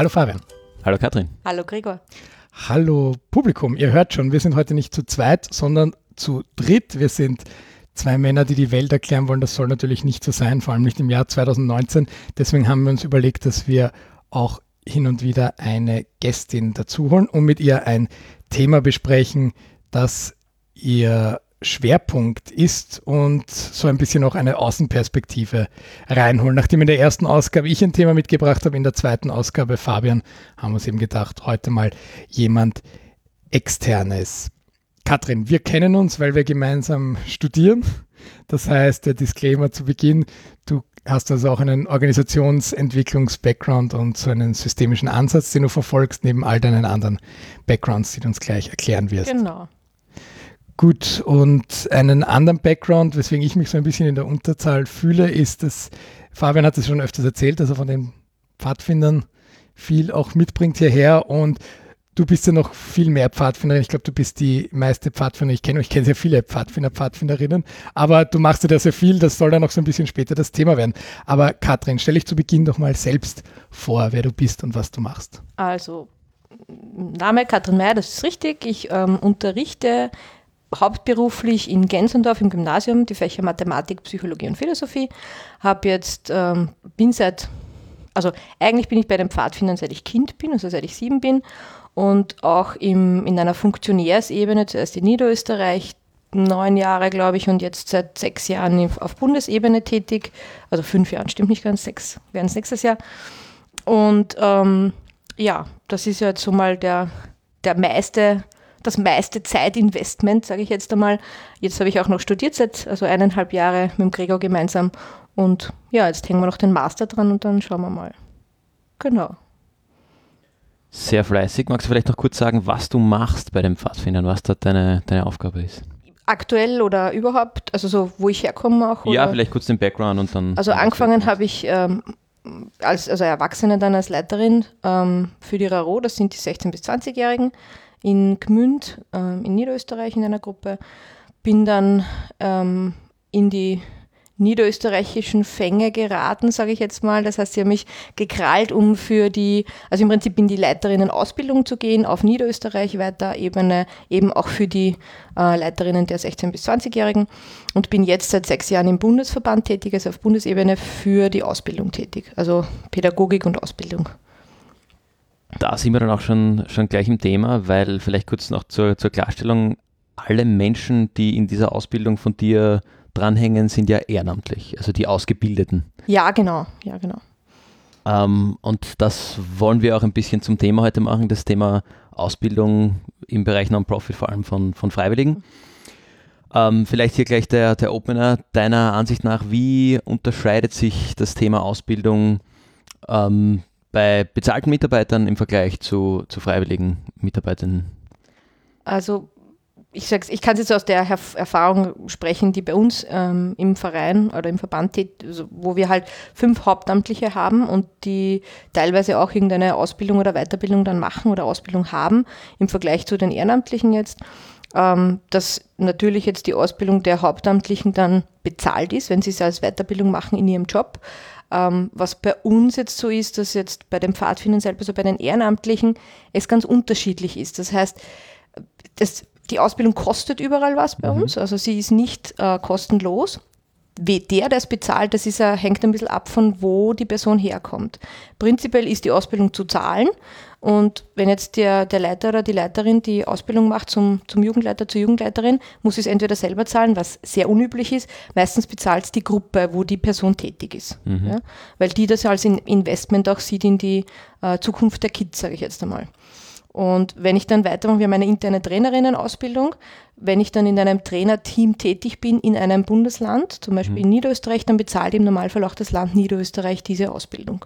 Hallo Fabian. Hallo Katrin. Hallo Gregor. Hallo Publikum. Ihr hört schon, wir sind heute nicht zu zweit, sondern zu dritt. Wir sind zwei Männer, die die Welt erklären wollen. Das soll natürlich nicht so sein, vor allem nicht im Jahr 2019. Deswegen haben wir uns überlegt, dass wir auch hin und wieder eine Gästin dazuholen und mit ihr ein Thema besprechen, das ihr Schwerpunkt ist und so ein bisschen auch eine Außenperspektive reinholen. Nachdem in der ersten Ausgabe ich ein Thema mitgebracht habe, in der zweiten Ausgabe Fabian, haben wir uns eben gedacht, heute mal jemand externes. Katrin, wir kennen uns, weil wir gemeinsam studieren. Das heißt, der Disclaimer zu Beginn, du hast also auch einen Organisationsentwicklungs-Background und so einen systemischen Ansatz, den du verfolgst, neben all deinen anderen Backgrounds, die du uns gleich erklären wirst. Genau. Gut, und einen anderen Background, weswegen ich mich so ein bisschen in der Unterzahl fühle, ist, dass Fabian hat es schon öfters erzählt, dass er von den Pfadfindern viel auch mitbringt hierher und du bist ja noch viel mehr Pfadfinderin. Ich glaube, du bist die meiste Pfadfinderin. Ich kenne, ich kenne sehr viele Pfadfinder, Pfadfinderinnen, aber du machst ja sehr viel. Das soll dann noch so ein bisschen später das Thema werden. Aber Katrin, stell dich zu Beginn doch mal selbst vor, wer du bist und was du machst. Also, Name Katrin Meyer, das ist richtig. Ich ähm, unterrichte hauptberuflich in Gensendorf im Gymnasium die Fächer Mathematik, Psychologie und Philosophie. Habe jetzt, ähm, bin seit, also eigentlich bin ich bei den Pfadfindern seit ich Kind bin, also seit ich sieben bin und auch im, in einer Funktionärsebene, zuerst in Niederösterreich, neun Jahre, glaube ich, und jetzt seit sechs Jahren auf Bundesebene tätig. Also fünf Jahren, stimmt nicht ganz, sechs werden es nächstes Jahr. Und ähm, ja, das ist ja jetzt so mal der, der meiste das meiste Zeitinvestment, sage ich jetzt einmal. Jetzt habe ich auch noch studiert seit also eineinhalb Jahre mit dem Gregor gemeinsam. Und ja, jetzt hängen wir noch den Master dran und dann schauen wir mal. Genau. Sehr fleißig. Magst du vielleicht noch kurz sagen, was du machst bei den Pfadfindern, was dort deine, deine Aufgabe ist? Aktuell oder überhaupt, also so, wo ich herkomme auch? Ja, vielleicht kurz den Background und dann. Also angefangen habe ich ähm, als also Erwachsene dann als Leiterin ähm, für die RARO, das sind die 16- bis 20-Jährigen in Gmünd äh, in Niederösterreich in einer Gruppe. Bin dann ähm, in die niederösterreichischen Fänge geraten, sage ich jetzt mal. Das heißt, sie haben mich gekrallt, um für die, also im Prinzip in die Leiterinnen-Ausbildung zu gehen, auf Niederösterreich weiter Ebene, eben auch für die äh, Leiterinnen der 16- bis 20-Jährigen und bin jetzt seit sechs Jahren im Bundesverband tätig, also auf Bundesebene für die Ausbildung tätig, also Pädagogik und Ausbildung da sind wir dann auch schon, schon gleich im Thema, weil vielleicht kurz noch zur, zur Klarstellung, alle Menschen, die in dieser Ausbildung von dir dranhängen, sind ja ehrenamtlich, also die Ausgebildeten. Ja, genau, ja, genau. Ähm, und das wollen wir auch ein bisschen zum Thema heute machen, das Thema Ausbildung im Bereich Non-Profit, vor allem von, von Freiwilligen. Ähm, vielleicht hier gleich der, der Opener. Deiner Ansicht nach, wie unterscheidet sich das Thema Ausbildung ähm, bei bezahlten Mitarbeitern im Vergleich zu, zu freiwilligen Mitarbeitern? Also ich sag's, ich kann jetzt aus der Erfahrung sprechen, die bei uns ähm, im Verein oder im Verband also wo wir halt fünf Hauptamtliche haben und die teilweise auch irgendeine Ausbildung oder Weiterbildung dann machen oder Ausbildung haben im Vergleich zu den Ehrenamtlichen jetzt. Ähm, dass natürlich jetzt die Ausbildung der Hauptamtlichen dann bezahlt ist, wenn sie es als Weiterbildung machen in ihrem Job. Ähm, was bei uns jetzt so ist, dass jetzt bei den Pfadfindern selber, so bei den Ehrenamtlichen, es ganz unterschiedlich ist. Das heißt, das, die Ausbildung kostet überall was bei mhm. uns, also sie ist nicht äh, kostenlos. Der, der es bezahlt, das ist, hängt ein bisschen ab von wo die Person herkommt. Prinzipiell ist die Ausbildung zu zahlen und wenn jetzt der, der Leiter oder die Leiterin die Ausbildung macht zum, zum Jugendleiter, zur Jugendleiterin, muss sie es entweder selber zahlen, was sehr unüblich ist. Meistens bezahlt es die Gruppe, wo die Person tätig ist. Mhm. Ja? Weil die das als Investment auch sieht in die äh, Zukunft der Kids, sage ich jetzt einmal. Und wenn ich dann weitermache, wir haben eine interne Trainerinnenausbildung, wenn ich dann in einem Trainerteam tätig bin in einem Bundesland, zum Beispiel mhm. in Niederösterreich, dann bezahlt im Normalfall auch das Land Niederösterreich diese Ausbildung.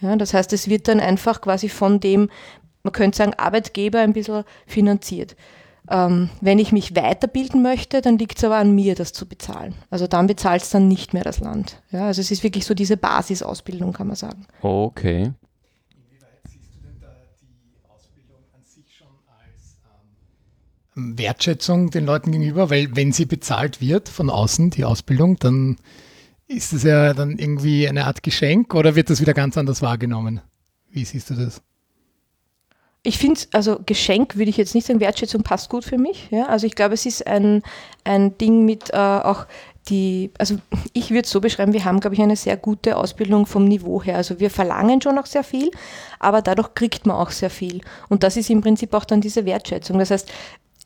Ja, das heißt, es wird dann einfach quasi von dem, man könnte sagen, Arbeitgeber ein bisschen finanziert. Ähm, wenn ich mich weiterbilden möchte, dann liegt es aber an mir, das zu bezahlen. Also dann bezahlt es dann nicht mehr das Land. Ja, also es ist wirklich so diese Basisausbildung, kann man sagen. Okay. Wertschätzung den Leuten gegenüber, weil wenn sie bezahlt wird von außen, die Ausbildung, dann ist es ja dann irgendwie eine Art Geschenk oder wird das wieder ganz anders wahrgenommen? wie siehst du das? Ich finde, also Geschenk würde ich jetzt nicht sagen, Wertschätzung passt gut für mich. Ja? Also ich glaube, es ist ein, ein Ding mit äh, auch die, also ich würde es so beschreiben, wir haben, glaube ich, eine sehr gute Ausbildung vom Niveau her. Also wir verlangen schon auch sehr viel, aber dadurch kriegt man auch sehr viel. Und das ist im Prinzip auch dann diese Wertschätzung. Das heißt,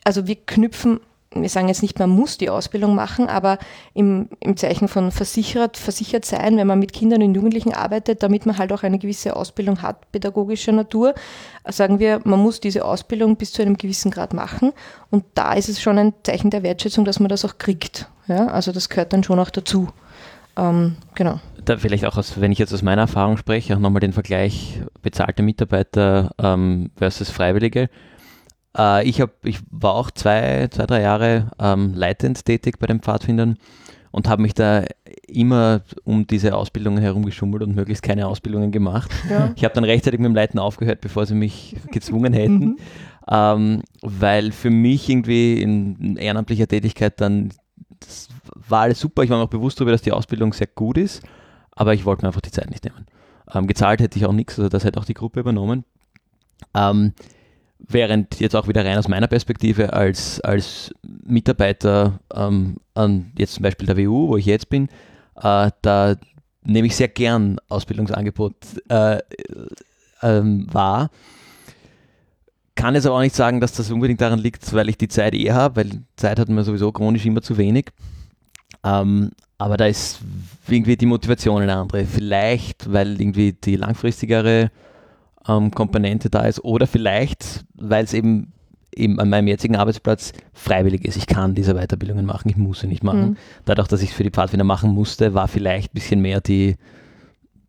also wir knüpfen wir sagen jetzt nicht, man muss die Ausbildung machen, aber im, im Zeichen von versichert, versichert sein, wenn man mit Kindern und Jugendlichen arbeitet, damit man halt auch eine gewisse Ausbildung hat, pädagogischer Natur, sagen wir, man muss diese Ausbildung bis zu einem gewissen Grad machen. Und da ist es schon ein Zeichen der Wertschätzung, dass man das auch kriegt. Ja? Also das gehört dann schon auch dazu. Ähm, genau. Da vielleicht auch, aus, wenn ich jetzt aus meiner Erfahrung spreche, auch nochmal den Vergleich bezahlte Mitarbeiter ähm, versus Freiwillige äh, ich, hab, ich war auch zwei, zwei drei Jahre ähm, leitend tätig bei den Pfadfindern und habe mich da immer um diese Ausbildungen herumgeschummelt und möglichst keine Ausbildungen gemacht. Ja. Ich habe dann rechtzeitig mit dem Leiten aufgehört, bevor sie mich gezwungen hätten, mhm. ähm, weil für mich irgendwie in ehrenamtlicher Tätigkeit dann, das war alles super, ich war mir auch bewusst darüber, dass die Ausbildung sehr gut ist, aber ich wollte mir einfach die Zeit nicht nehmen. Ähm, gezahlt hätte ich auch nichts, also das hätte auch die Gruppe übernommen. Ähm, Während jetzt auch wieder rein aus meiner Perspektive als, als Mitarbeiter ähm, an jetzt zum Beispiel der WU, wo ich jetzt bin, äh, da nehme ich sehr gern Ausbildungsangebot äh, ähm, wahr. Kann jetzt aber auch nicht sagen, dass das unbedingt daran liegt, weil ich die Zeit eh habe, weil Zeit hat man sowieso chronisch immer zu wenig. Ähm, aber da ist irgendwie die Motivation eine andere. Vielleicht, weil irgendwie die langfristigere ähm, Komponente da ist oder vielleicht, weil es eben, eben an meinem jetzigen Arbeitsplatz freiwillig ist. Ich kann diese Weiterbildungen machen, ich muss sie nicht machen. Mhm. Dadurch, dass ich es für die Pfadfinder machen musste, war vielleicht ein bisschen mehr die,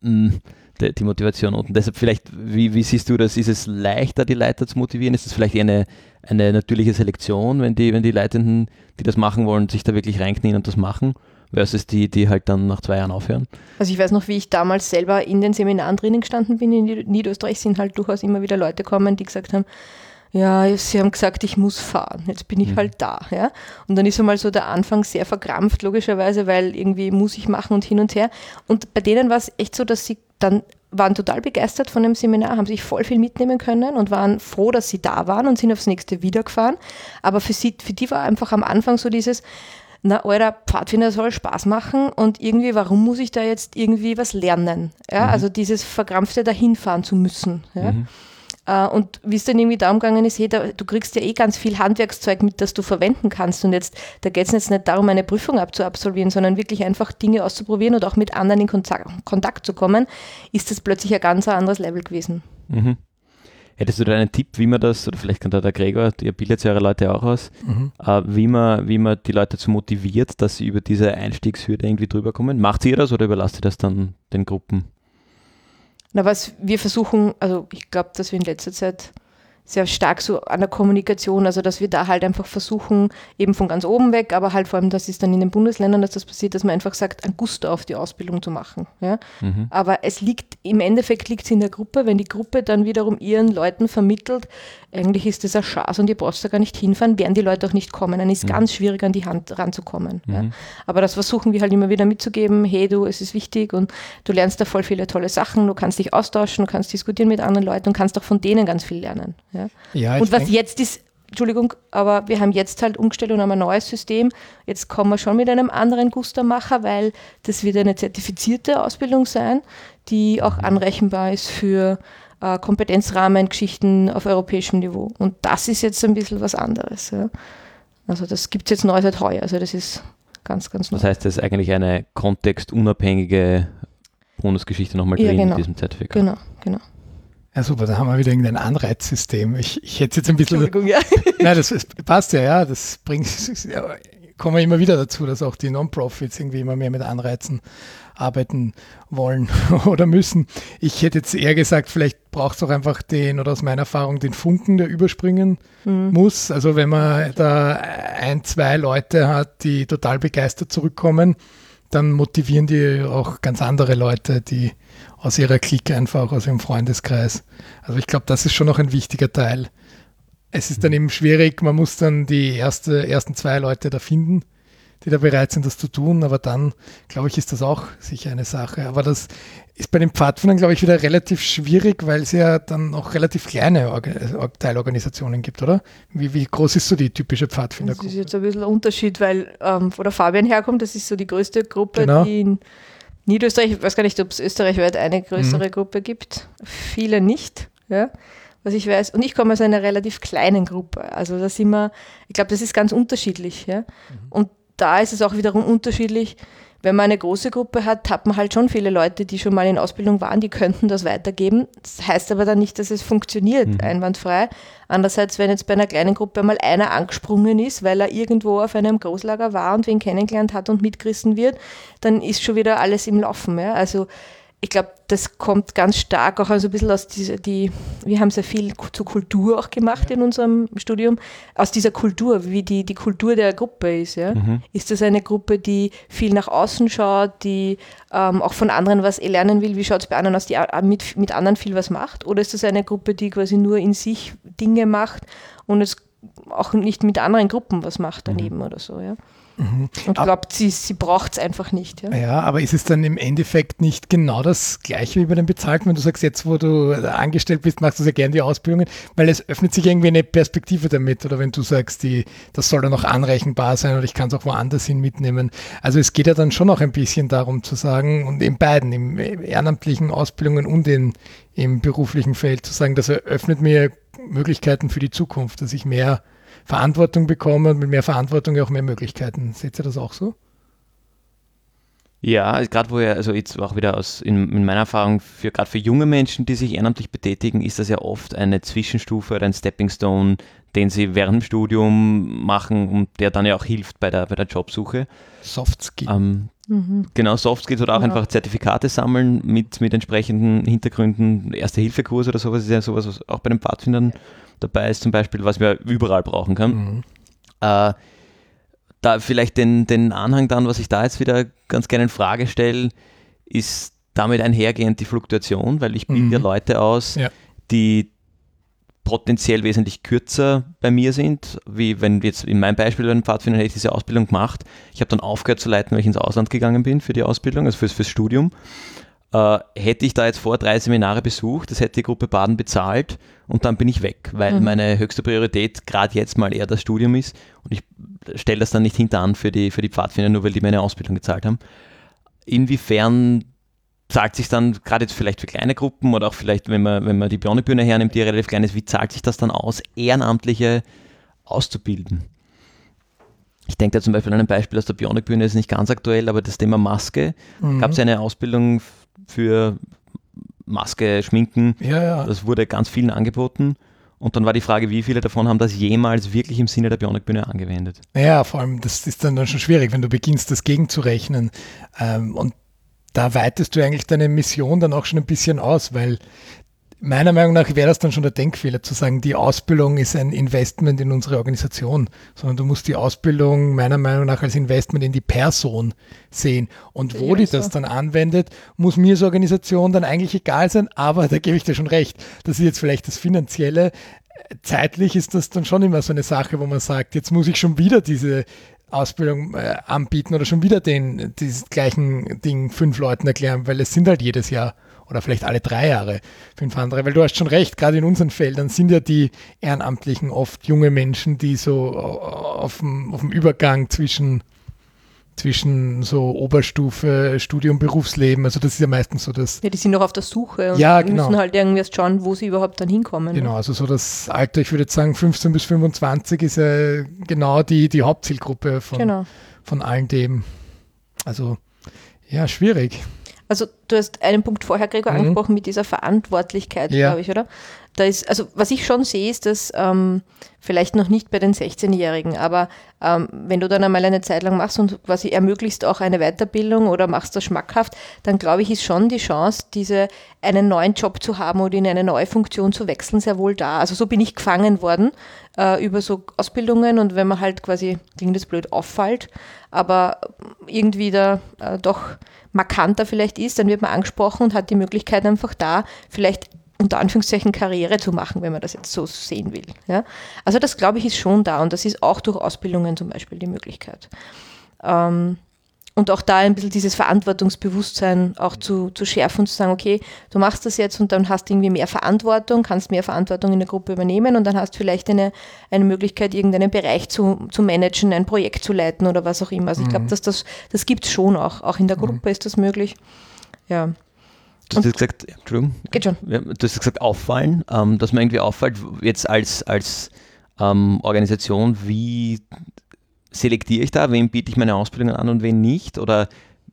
mh, mm, die, die, Motivation. Und deshalb vielleicht, wie, wie siehst du das? Ist es leichter, die Leiter zu motivieren? Ist es vielleicht eher eine, eine natürliche Selektion, wenn die, wenn die Leitenden, die das machen wollen, sich da wirklich reinknien und das machen? Versus die, die halt dann nach zwei Jahren aufhören. Also ich weiß noch, wie ich damals selber in den Seminaren drinnen gestanden bin. In Niederösterreich sind halt durchaus immer wieder Leute gekommen, die gesagt haben, ja, sie haben gesagt, ich muss fahren, jetzt bin ich mhm. halt da. Ja? Und dann ist einmal so der Anfang sehr verkrampft, logischerweise, weil irgendwie muss ich machen und hin und her. Und bei denen war es echt so, dass sie dann waren total begeistert von dem Seminar, haben sich voll viel mitnehmen können und waren froh, dass sie da waren und sind aufs nächste wieder gefahren. Aber für sie, für die war einfach am Anfang so dieses, na, euer Pfadfinder soll Spaß machen und irgendwie, warum muss ich da jetzt irgendwie was lernen? Ja, mhm. also dieses verkrampfte dahinfahren zu müssen. Ja? Mhm. Uh, und wie es dann irgendwie darum gegangen ist, hey, da, du kriegst ja eh ganz viel Handwerkszeug mit, das du verwenden kannst. Und jetzt, da geht es jetzt nicht darum, eine Prüfung abzuabsolvieren, sondern wirklich einfach Dinge auszuprobieren und auch mit anderen in Kontakt, Kontakt zu kommen, ist das plötzlich ein ganz anderes Level gewesen. Mhm. Hättest du da einen Tipp, wie man das, oder vielleicht kann da der Gregor, ihr bildet ja eure Leute auch aus, mhm. äh, wie, man, wie man die Leute zu motiviert, dass sie über diese Einstiegshürde irgendwie drüber kommen? Macht ihr das oder überlasst ihr das dann den Gruppen? Na, was wir versuchen, also ich glaube, dass wir in letzter Zeit sehr stark so an der Kommunikation, also dass wir da halt einfach versuchen, eben von ganz oben weg, aber halt vor allem, das ist dann in den Bundesländern, dass das passiert, dass man einfach sagt, ein Gusto auf die Ausbildung zu machen. Ja? Mhm. Aber es liegt, im Endeffekt liegt es in der Gruppe, wenn die Gruppe dann wiederum ihren Leuten vermittelt, eigentlich ist das ein Schatz und ihr brauchst da gar nicht hinfahren, werden die Leute auch nicht kommen. Dann ist es mhm. ganz schwierig, an die Hand ranzukommen. Mhm. Ja? Aber das versuchen wir halt immer wieder mitzugeben, hey du, es ist wichtig und du lernst da voll viele tolle Sachen, du kannst dich austauschen, du kannst diskutieren mit anderen Leuten und kannst auch von denen ganz viel lernen. Ja? Ja, und was jetzt ist, Entschuldigung, aber wir haben jetzt halt umgestellt und haben ein neues System. Jetzt kommen wir schon mit einem anderen Gustermacher, weil das wird eine zertifizierte Ausbildung sein, die auch anrechenbar ist für äh, Kompetenzrahmengeschichten auf europäischem Niveau. Und das ist jetzt ein bisschen was anderes. Ja. Also das gibt es jetzt neu seit heuer. Also das ist ganz, ganz neu. Das heißt, das ist eigentlich eine kontextunabhängige Bonusgeschichte nochmal drin ja, genau. in diesem Zertifikat. Genau, genau. Ja, super, da haben wir wieder irgendein Anreizsystem. Ich, ich hätte jetzt ein bisschen. Entschuldigung, ja. Nein, das, das passt ja, ja. Das bringt, kommen wir immer wieder dazu, dass auch die Non-Profits irgendwie immer mehr mit Anreizen arbeiten wollen oder müssen. Ich hätte jetzt eher gesagt, vielleicht braucht es auch einfach den, oder aus meiner Erfahrung, den Funken, der überspringen mhm. muss. Also wenn man da ein, zwei Leute hat, die total begeistert zurückkommen, dann motivieren die auch ganz andere Leute, die aus ihrer Clique einfach, aus ihrem Freundeskreis. Also ich glaube, das ist schon noch ein wichtiger Teil. Es ist dann eben schwierig, man muss dann die erste, ersten zwei Leute da finden, die da bereit sind, das zu tun. Aber dann, glaube ich, ist das auch sicher eine Sache. Aber das ist bei den Pfadfindern, glaube ich, wieder relativ schwierig, weil es ja dann auch relativ kleine Organ Teilorganisationen gibt, oder? Wie, wie, groß ist so die typische Pfadfindergruppe? Das ist jetzt ein bisschen ein Unterschied, weil ähm, wo der Fabian herkommt, das ist so die größte Gruppe, genau. die in Niederösterreich, ich weiß gar nicht, ob es österreichweit eine größere mhm. Gruppe gibt. Viele nicht, ja, was ich weiß. Und ich komme aus einer relativ kleinen Gruppe. Also da sind wir, ich glaube, das ist ganz unterschiedlich. Ja. Mhm. Und da ist es auch wiederum unterschiedlich, wenn man eine große Gruppe hat, hat man halt schon viele Leute, die schon mal in Ausbildung waren, die könnten das weitergeben. Das heißt aber dann nicht, dass es funktioniert, mhm. einwandfrei. Andererseits, wenn jetzt bei einer kleinen Gruppe mal einer angesprungen ist, weil er irgendwo auf einem Großlager war und wen kennengelernt hat und mitgerissen wird, dann ist schon wieder alles im Laufen. Ja? Also ich glaube, das kommt ganz stark auch also ein bisschen aus dieser, die, wir haben sehr viel zur Kultur auch gemacht ja. in unserem Studium, aus dieser Kultur, wie die, die Kultur der Gruppe ist. Ja? Mhm. Ist das eine Gruppe, die viel nach außen schaut, die ähm, auch von anderen was lernen will? Wie schaut es bei anderen aus, die mit, mit anderen viel was macht? Oder ist das eine Gruppe, die quasi nur in sich Dinge macht und es auch nicht mit anderen Gruppen was macht daneben mhm. oder so? Ja? Mhm. Und glaubt, sie, sie braucht es einfach nicht. Ja? ja, aber ist es dann im Endeffekt nicht genau das Gleiche wie bei den Bezahlten, wenn du sagst, jetzt wo du angestellt bist, machst du sehr gerne die Ausbildungen, weil es öffnet sich irgendwie eine Perspektive damit oder wenn du sagst, die, das soll dann auch anrechenbar sein oder ich kann es auch woanders hin mitnehmen. Also es geht ja dann schon auch ein bisschen darum zu sagen und in beiden, im ehrenamtlichen Ausbildungen und in, im beruflichen Feld zu sagen, das eröffnet mir Möglichkeiten für die Zukunft, dass ich mehr Verantwortung bekommen und mit mehr Verantwortung auch mehr Möglichkeiten. Seht ihr das auch so? Ja, also gerade wo ja, also jetzt auch wieder aus in, in meiner Erfahrung, für gerade für junge Menschen, die sich ehrenamtlich betätigen, ist das ja oft eine Zwischenstufe oder ein Stepping Stone, den sie während dem Studium machen und der dann ja auch hilft bei der, bei der Jobsuche. Soft Skills. Ähm, mhm. Genau, Soft Skills oder auch ja. einfach Zertifikate sammeln mit, mit entsprechenden Hintergründen, Erste-Hilfe-Kurse oder sowas ist ja sowas, was auch bei den Pfadfindern dabei ist, zum Beispiel, was wir überall brauchen können. Mhm. Äh, da vielleicht den, den Anhang dann, was ich da jetzt wieder ganz gerne in Frage stelle, ist damit einhergehend die Fluktuation, weil ich bilde mhm. ja Leute aus, ja. die potenziell wesentlich kürzer bei mir sind, wie wenn jetzt in meinem Beispiel bei den Pfadfindern hätte ich diese Ausbildung gemacht. Ich habe dann aufgehört zu leiten, weil ich ins Ausland gegangen bin für die Ausbildung, also fürs, fürs Studium. Äh, hätte ich da jetzt vor drei Seminare besucht, das hätte die Gruppe Baden bezahlt und dann bin ich weg, weil mhm. meine höchste Priorität gerade jetzt mal eher das Studium ist und ich stelle das dann nicht hinteran für die, für die Pfadfinder, nur weil die meine Ausbildung gezahlt haben. Inwiefern zahlt sich dann gerade jetzt vielleicht für kleine Gruppen oder auch vielleicht, wenn man, wenn man die Bionebühne hernimmt, die relativ klein ist, wie zahlt sich das dann aus, Ehrenamtliche auszubilden? Ich denke da zum Beispiel an ein Beispiel aus der Bionikbühne, ist nicht ganz aktuell, aber das Thema Maske. Mhm. Gab es eine Ausbildung für Maske, Schminken. Ja, ja. Das wurde ganz vielen angeboten. Und dann war die Frage, wie viele davon haben das jemals wirklich im Sinne der Bionikbühne angewendet? Ja, vor allem, das ist dann, dann schon schwierig, wenn du beginnst, das gegenzurechnen. Ähm, und da weitest du eigentlich deine Mission dann auch schon ein bisschen aus, weil meiner Meinung nach wäre das dann schon der Denkfehler, zu sagen, die Ausbildung ist ein Investment in unsere Organisation, sondern du musst die Ausbildung meiner Meinung nach als Investment in die Person sehen. Und wo ja, die so. das dann anwendet, muss mir als Organisation dann eigentlich egal sein, aber da gebe ich dir schon recht. Das ist jetzt vielleicht das Finanzielle. Zeitlich ist das dann schon immer so eine Sache, wo man sagt, jetzt muss ich schon wieder diese Ausbildung äh, anbieten oder schon wieder den, dieses gleichen Ding fünf Leuten erklären, weil es sind halt jedes Jahr oder vielleicht alle drei Jahre fünf andere, weil du hast schon recht, gerade in unseren Feldern sind ja die Ehrenamtlichen oft junge Menschen, die so äh, auf dem, auf dem Übergang zwischen, zwischen so Oberstufe, Studium, Berufsleben, also das ist ja meistens so das. Ja, die sind noch auf der Suche und ja, genau. müssen halt irgendwie erst schauen, wo sie überhaupt dann hinkommen. Genau, also so das Alter, ich würde jetzt sagen 15 bis 25 ist ja genau die, die Hauptzielgruppe von, genau. von allen dem. Also ja, schwierig. Also du hast einen Punkt vorher, Gregor, mhm. angesprochen mit dieser Verantwortlichkeit, ja. glaube ich, oder? Da ist, also was ich schon sehe, ist, dass ähm, vielleicht noch nicht bei den 16-Jährigen, aber ähm, wenn du dann einmal eine Zeit lang machst und quasi ermöglicht auch eine Weiterbildung oder machst das schmackhaft, dann glaube ich, ist schon die Chance, diese einen neuen Job zu haben oder in eine neue Funktion zu wechseln, sehr wohl da. Also so bin ich gefangen worden äh, über so Ausbildungen und wenn man halt quasi, klingt das blöd, auffällt, aber irgendwie da äh, doch markanter vielleicht ist, dann wird man angesprochen und hat die Möglichkeit einfach da vielleicht unter Anführungszeichen Karriere zu machen, wenn man das jetzt so sehen will. Ja? Also das glaube ich ist schon da und das ist auch durch Ausbildungen zum Beispiel die Möglichkeit. Ähm, und auch da ein bisschen dieses Verantwortungsbewusstsein auch zu, zu schärfen und zu sagen, okay, du machst das jetzt und dann hast du irgendwie mehr Verantwortung, kannst mehr Verantwortung in der Gruppe übernehmen und dann hast du vielleicht eine, eine Möglichkeit, irgendeinen Bereich zu, zu managen, ein Projekt zu leiten oder was auch immer. Also ich glaube, mhm. dass das, das gibt es schon auch. Auch in der mhm. Gruppe ist das möglich. Ja. Du hast gesagt, Entschuldigung. Geht schon. Du hast gesagt, auffallen, ähm, dass man irgendwie auffällt, jetzt als, als ähm, Organisation, wie selektiere ich da, wem biete ich meine Ausbildung an und wen nicht? Oder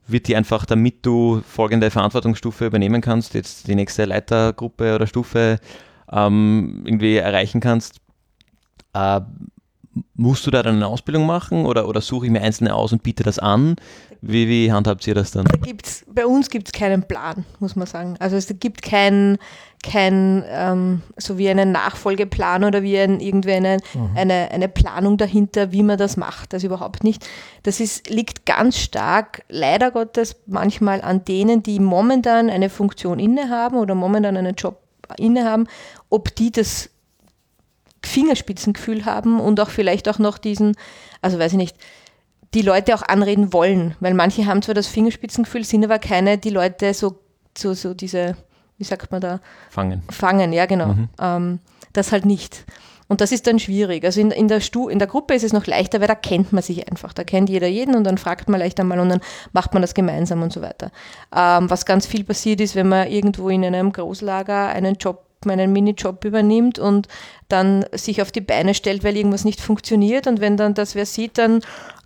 wird die einfach, damit du folgende Verantwortungsstufe übernehmen kannst, jetzt die nächste Leitergruppe oder Stufe ähm, irgendwie erreichen kannst, äh, musst du da dann eine Ausbildung machen oder, oder suche ich mir einzelne aus und biete das an? Wie, wie handhabt ihr das dann? Da gibt's, bei uns gibt es keinen Plan, muss man sagen. Also es gibt keinen kein, ähm, so wie einen Nachfolgeplan oder wie ein, irgendwie eine, mhm. eine, eine Planung dahinter, wie man das macht. Das überhaupt nicht. Das ist, liegt ganz stark, leider Gottes, manchmal an denen, die momentan eine Funktion innehaben oder momentan einen Job innehaben, ob die das Fingerspitzengefühl haben und auch vielleicht auch noch diesen, also weiß ich nicht, die Leute auch anreden wollen, weil manche haben zwar das Fingerspitzengefühl, sind aber keine, die Leute so, so, so diese, wie sagt man da? Fangen. Fangen, ja genau. Mhm. Ähm, das halt nicht. Und das ist dann schwierig. Also in, in, der Stu in der Gruppe ist es noch leichter, weil da kennt man sich einfach. Da kennt jeder jeden und dann fragt man leicht einmal und dann macht man das gemeinsam und so weiter. Ähm, was ganz viel passiert ist, wenn man irgendwo in einem Großlager einen Job meinen Minijob übernimmt und dann sich auf die Beine stellt, weil irgendwas nicht funktioniert. Und wenn dann das wer sieht, dann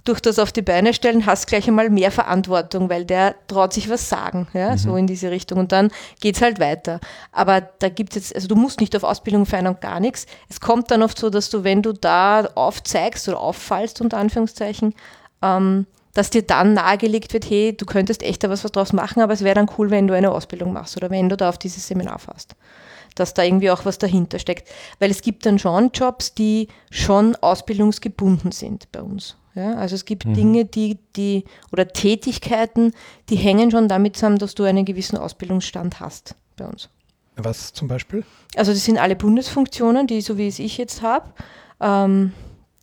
durch das auf die Beine stellen, hast du gleich einmal mehr Verantwortung, weil der traut sich was sagen, ja, mhm. so in diese Richtung. Und dann geht es halt weiter. Aber da gibt es jetzt, also du musst nicht auf Ausbildung feiern und gar nichts. Es kommt dann oft so, dass du, wenn du da aufzeigst oder auffallst, unter Anführungszeichen, ähm, dass dir dann nahegelegt wird, hey, du könntest echt da was draus machen, aber es wäre dann cool, wenn du eine Ausbildung machst oder wenn du da auf dieses Seminar fährst dass da irgendwie auch was dahinter steckt. Weil es gibt dann schon Jobs, die schon ausbildungsgebunden sind bei uns. Ja, also es gibt mhm. Dinge, die, die, oder Tätigkeiten, die hängen schon damit zusammen, dass du einen gewissen Ausbildungsstand hast bei uns. Was zum Beispiel? Also das sind alle Bundesfunktionen, die so wie es ich jetzt habe. Ähm,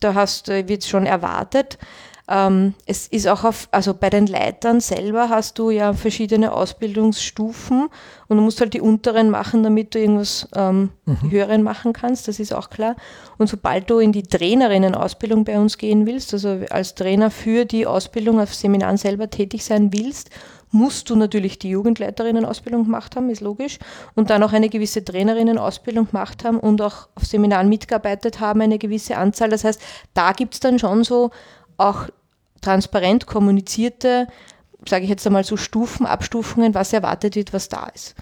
da hast, wird schon erwartet, es ist auch auf, also bei den Leitern selber hast du ja verschiedene Ausbildungsstufen und du musst halt die unteren machen, damit du irgendwas ähm, mhm. höheren machen kannst, das ist auch klar. Und sobald du in die Trainerinnen-Ausbildung bei uns gehen willst, also als Trainer für die Ausbildung auf Seminaren selber tätig sein willst, musst du natürlich die Jugendleiterinnen-Ausbildung gemacht haben, ist logisch, und dann auch eine gewisse Trainerinnen-Ausbildung gemacht haben und auch auf Seminaren mitgearbeitet haben, eine gewisse Anzahl. Das heißt, da gibt es dann schon so auch transparent kommunizierte, sage ich jetzt einmal so Stufen, Abstufungen, was erwartet wird, was da ist.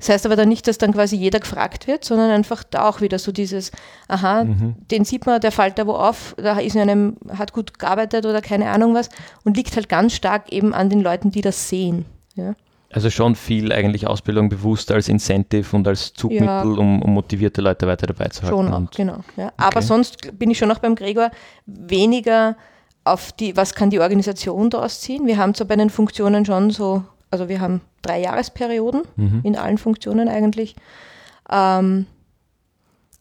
Das heißt aber dann nicht, dass dann quasi jeder gefragt wird, sondern einfach da auch wieder so dieses, aha, mhm. den sieht man, der fällt da wo auf, da ist in einem, hat gut gearbeitet oder keine Ahnung was und liegt halt ganz stark eben an den Leuten, die das sehen. Ja. Also schon viel eigentlich Ausbildung bewusst als Incentive und als Zugmittel, ja. um, um, motivierte Leute weiter dabei zu halten. Schon auch, genau. Ja. Okay. Aber sonst bin ich schon noch beim Gregor weniger auf die, was kann die Organisation daraus ziehen. Wir haben zwar bei den Funktionen schon so, also wir haben drei Jahresperioden mhm. in allen Funktionen eigentlich. Ähm,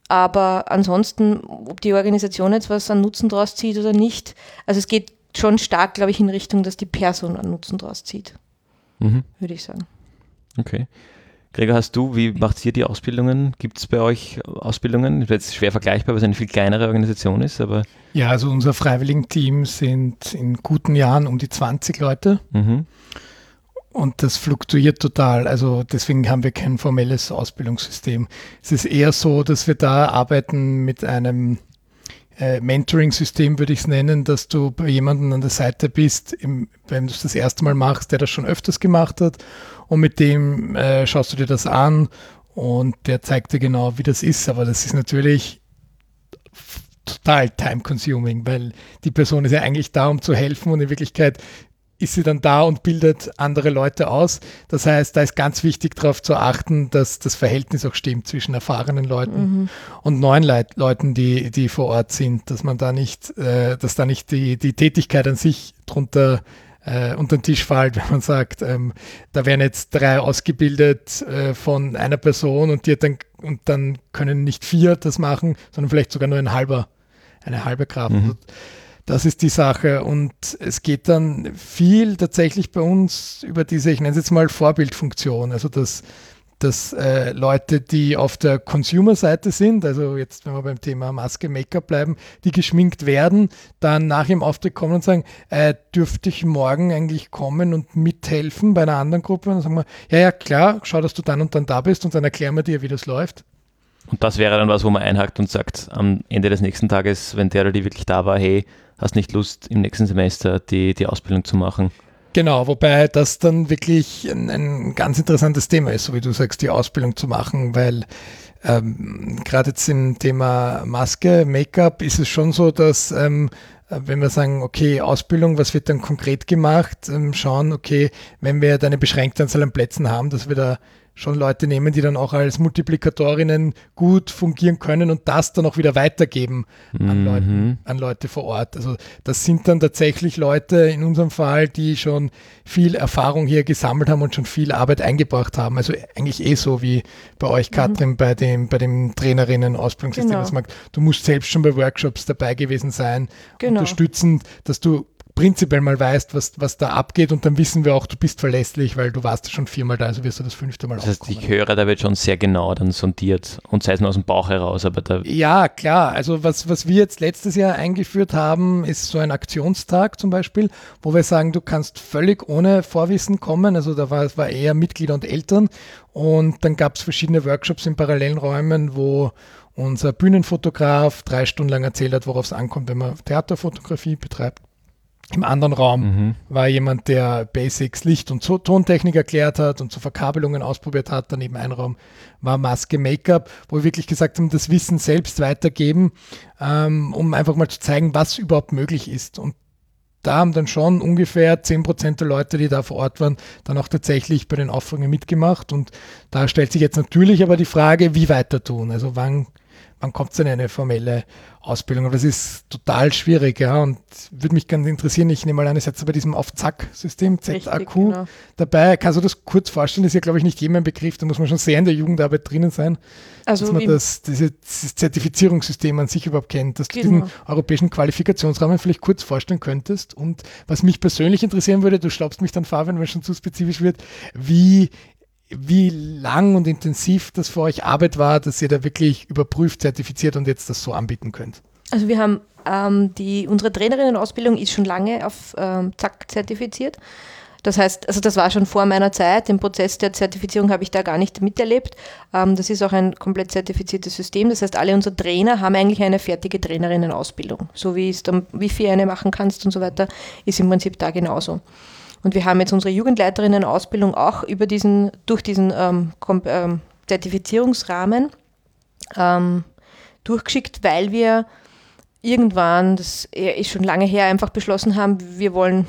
aber ansonsten, ob die Organisation jetzt was an Nutzen daraus zieht oder nicht, also es geht schon stark, glaube ich, in Richtung, dass die Person an Nutzen daraus zieht, mhm. würde ich sagen. Okay. Gregor, hast du, wie macht ihr die Ausbildungen? Gibt es bei euch Ausbildungen? Das ist jetzt schwer vergleichbar, weil es eine viel kleinere Organisation ist, aber. Ja, also unser Freiwilligenteam sind in guten Jahren um die 20 Leute. Mhm. Und das fluktuiert total. Also deswegen haben wir kein formelles Ausbildungssystem. Es ist eher so, dass wir da arbeiten mit einem äh, Mentoring-System, würde ich es nennen, dass du bei jemandem an der Seite bist, im, wenn du es das erste Mal machst, der das schon öfters gemacht hat und mit dem äh, schaust du dir das an und der zeigt dir genau, wie das ist. Aber das ist natürlich total time-consuming, weil die Person ist ja eigentlich da, um zu helfen und in Wirklichkeit ist sie dann da und bildet andere Leute aus. Das heißt, da ist ganz wichtig darauf zu achten, dass das Verhältnis auch stimmt zwischen erfahrenen Leuten mhm. und neuen Leit Leuten, die, die vor Ort sind, dass man da nicht, äh, dass da nicht die, die Tätigkeit an sich drunter äh, unter den Tisch fällt, wenn man sagt, ähm, da werden jetzt drei ausgebildet äh, von einer Person und die dann und dann können nicht vier das machen, sondern vielleicht sogar nur ein halber, eine halbe Kraft. Mhm. Das ist die Sache. Und es geht dann viel tatsächlich bei uns über diese, ich nenne es jetzt mal Vorbildfunktion. Also das dass äh, Leute, die auf der Consumer-Seite sind, also jetzt, wenn wir beim Thema Maske, Make-up bleiben, die geschminkt werden, dann nach ihrem Auftritt kommen und sagen, äh, dürfte ich morgen eigentlich kommen und mithelfen bei einer anderen Gruppe? Und dann sagen wir, ja, ja, klar, schau, dass du dann und dann da bist und dann erklären wir dir, wie das läuft. Und das wäre dann was, wo man einhakt und sagt, am Ende des nächsten Tages, wenn der oder die wirklich da war, hey, hast nicht Lust, im nächsten Semester die, die Ausbildung zu machen? Genau, wobei das dann wirklich ein, ein, ganz interessantes Thema ist, so wie du sagst, die Ausbildung zu machen, weil ähm, gerade jetzt im Thema Maske, Make-up ist es schon so, dass ähm, wenn wir sagen, okay, Ausbildung, was wird dann konkret gemacht, ähm, schauen, okay, wenn wir eine beschränkte Anzahl an Plätzen haben, dass wir da schon Leute nehmen, die dann auch als Multiplikatorinnen gut fungieren können und das dann auch wieder weitergeben an, mhm. Leuten, an Leute vor Ort. Also das sind dann tatsächlich Leute in unserem Fall, die schon viel Erfahrung hier gesammelt haben und schon viel Arbeit eingebracht haben. Also eigentlich eh so wie bei euch, mhm. Katrin, mhm. bei dem, bei dem Trainerinnen-Ausbildungssystem. Genau. Du musst selbst schon bei Workshops dabei gewesen sein, genau. unterstützend, dass du prinzipiell mal weißt, was, was da abgeht und dann wissen wir auch, du bist verlässlich, weil du warst schon viermal da, also wirst du das fünfte Mal Das heißt, aufkommen. ich höre, da wird schon sehr genau dann sondiert und sei es nur aus dem Bauch heraus, aber da Ja, klar, also was, was wir jetzt letztes Jahr eingeführt haben, ist so ein Aktionstag zum Beispiel, wo wir sagen, du kannst völlig ohne Vorwissen kommen, also da war, war eher Mitglieder und Eltern und dann gab es verschiedene Workshops in parallelen Räumen, wo unser Bühnenfotograf drei Stunden lang erzählt hat, worauf es ankommt, wenn man Theaterfotografie betreibt. Im anderen Raum mhm. war jemand, der Basics Licht- und Tontechnik erklärt hat und so Verkabelungen ausprobiert hat. Daneben ein Raum war Maske Make-up, wo wir wirklich gesagt haben, das Wissen selbst weitergeben, ähm, um einfach mal zu zeigen, was überhaupt möglich ist. Und da haben dann schon ungefähr 10% der Leute, die da vor Ort waren, dann auch tatsächlich bei den Aufführungen mitgemacht. Und da stellt sich jetzt natürlich aber die Frage, wie weiter tun. Also wann wann kommt es denn eine formelle Ausbildung? Aber das ist total schwierig, ja. Und würde mich ganz interessieren, ich nehme mal an, ihr seid bei diesem Auf-Zack-System, ZAQ, genau. dabei. Kannst du das kurz vorstellen? Das ist ja, glaube ich, nicht jedem ein Begriff. Da muss man schon sehr in der Jugendarbeit drinnen sein, also dass man das, dieses Zertifizierungssystem an sich überhaupt kennt, dass genau. du diesen europäischen Qualifikationsrahmen vielleicht kurz vorstellen könntest. Und was mich persönlich interessieren würde, du schlaubst mich dann, Fabian, wenn es schon zu spezifisch wird, wie wie lang und intensiv das für euch Arbeit war, dass ihr da wirklich überprüft, zertifiziert und jetzt das so anbieten könnt. Also wir haben ähm, die, unsere Trainerinnenausbildung ist schon lange auf ähm, ZAK zertifiziert. Das heißt, also das war schon vor meiner Zeit. Den Prozess der Zertifizierung habe ich da gar nicht miterlebt. Ähm, das ist auch ein komplett zertifiziertes System. Das heißt, alle unsere Trainer haben eigentlich eine fertige Trainerinnenausbildung. So wie es dann Wifi eine machen kannst und so weiter, ist im Prinzip da genauso. Und wir haben jetzt unsere Jugendleiterinnen-Ausbildung auch über diesen, durch diesen ähm, ähm, Zertifizierungsrahmen ähm, durchgeschickt, weil wir irgendwann, das ist schon lange her, einfach beschlossen haben, wir wollen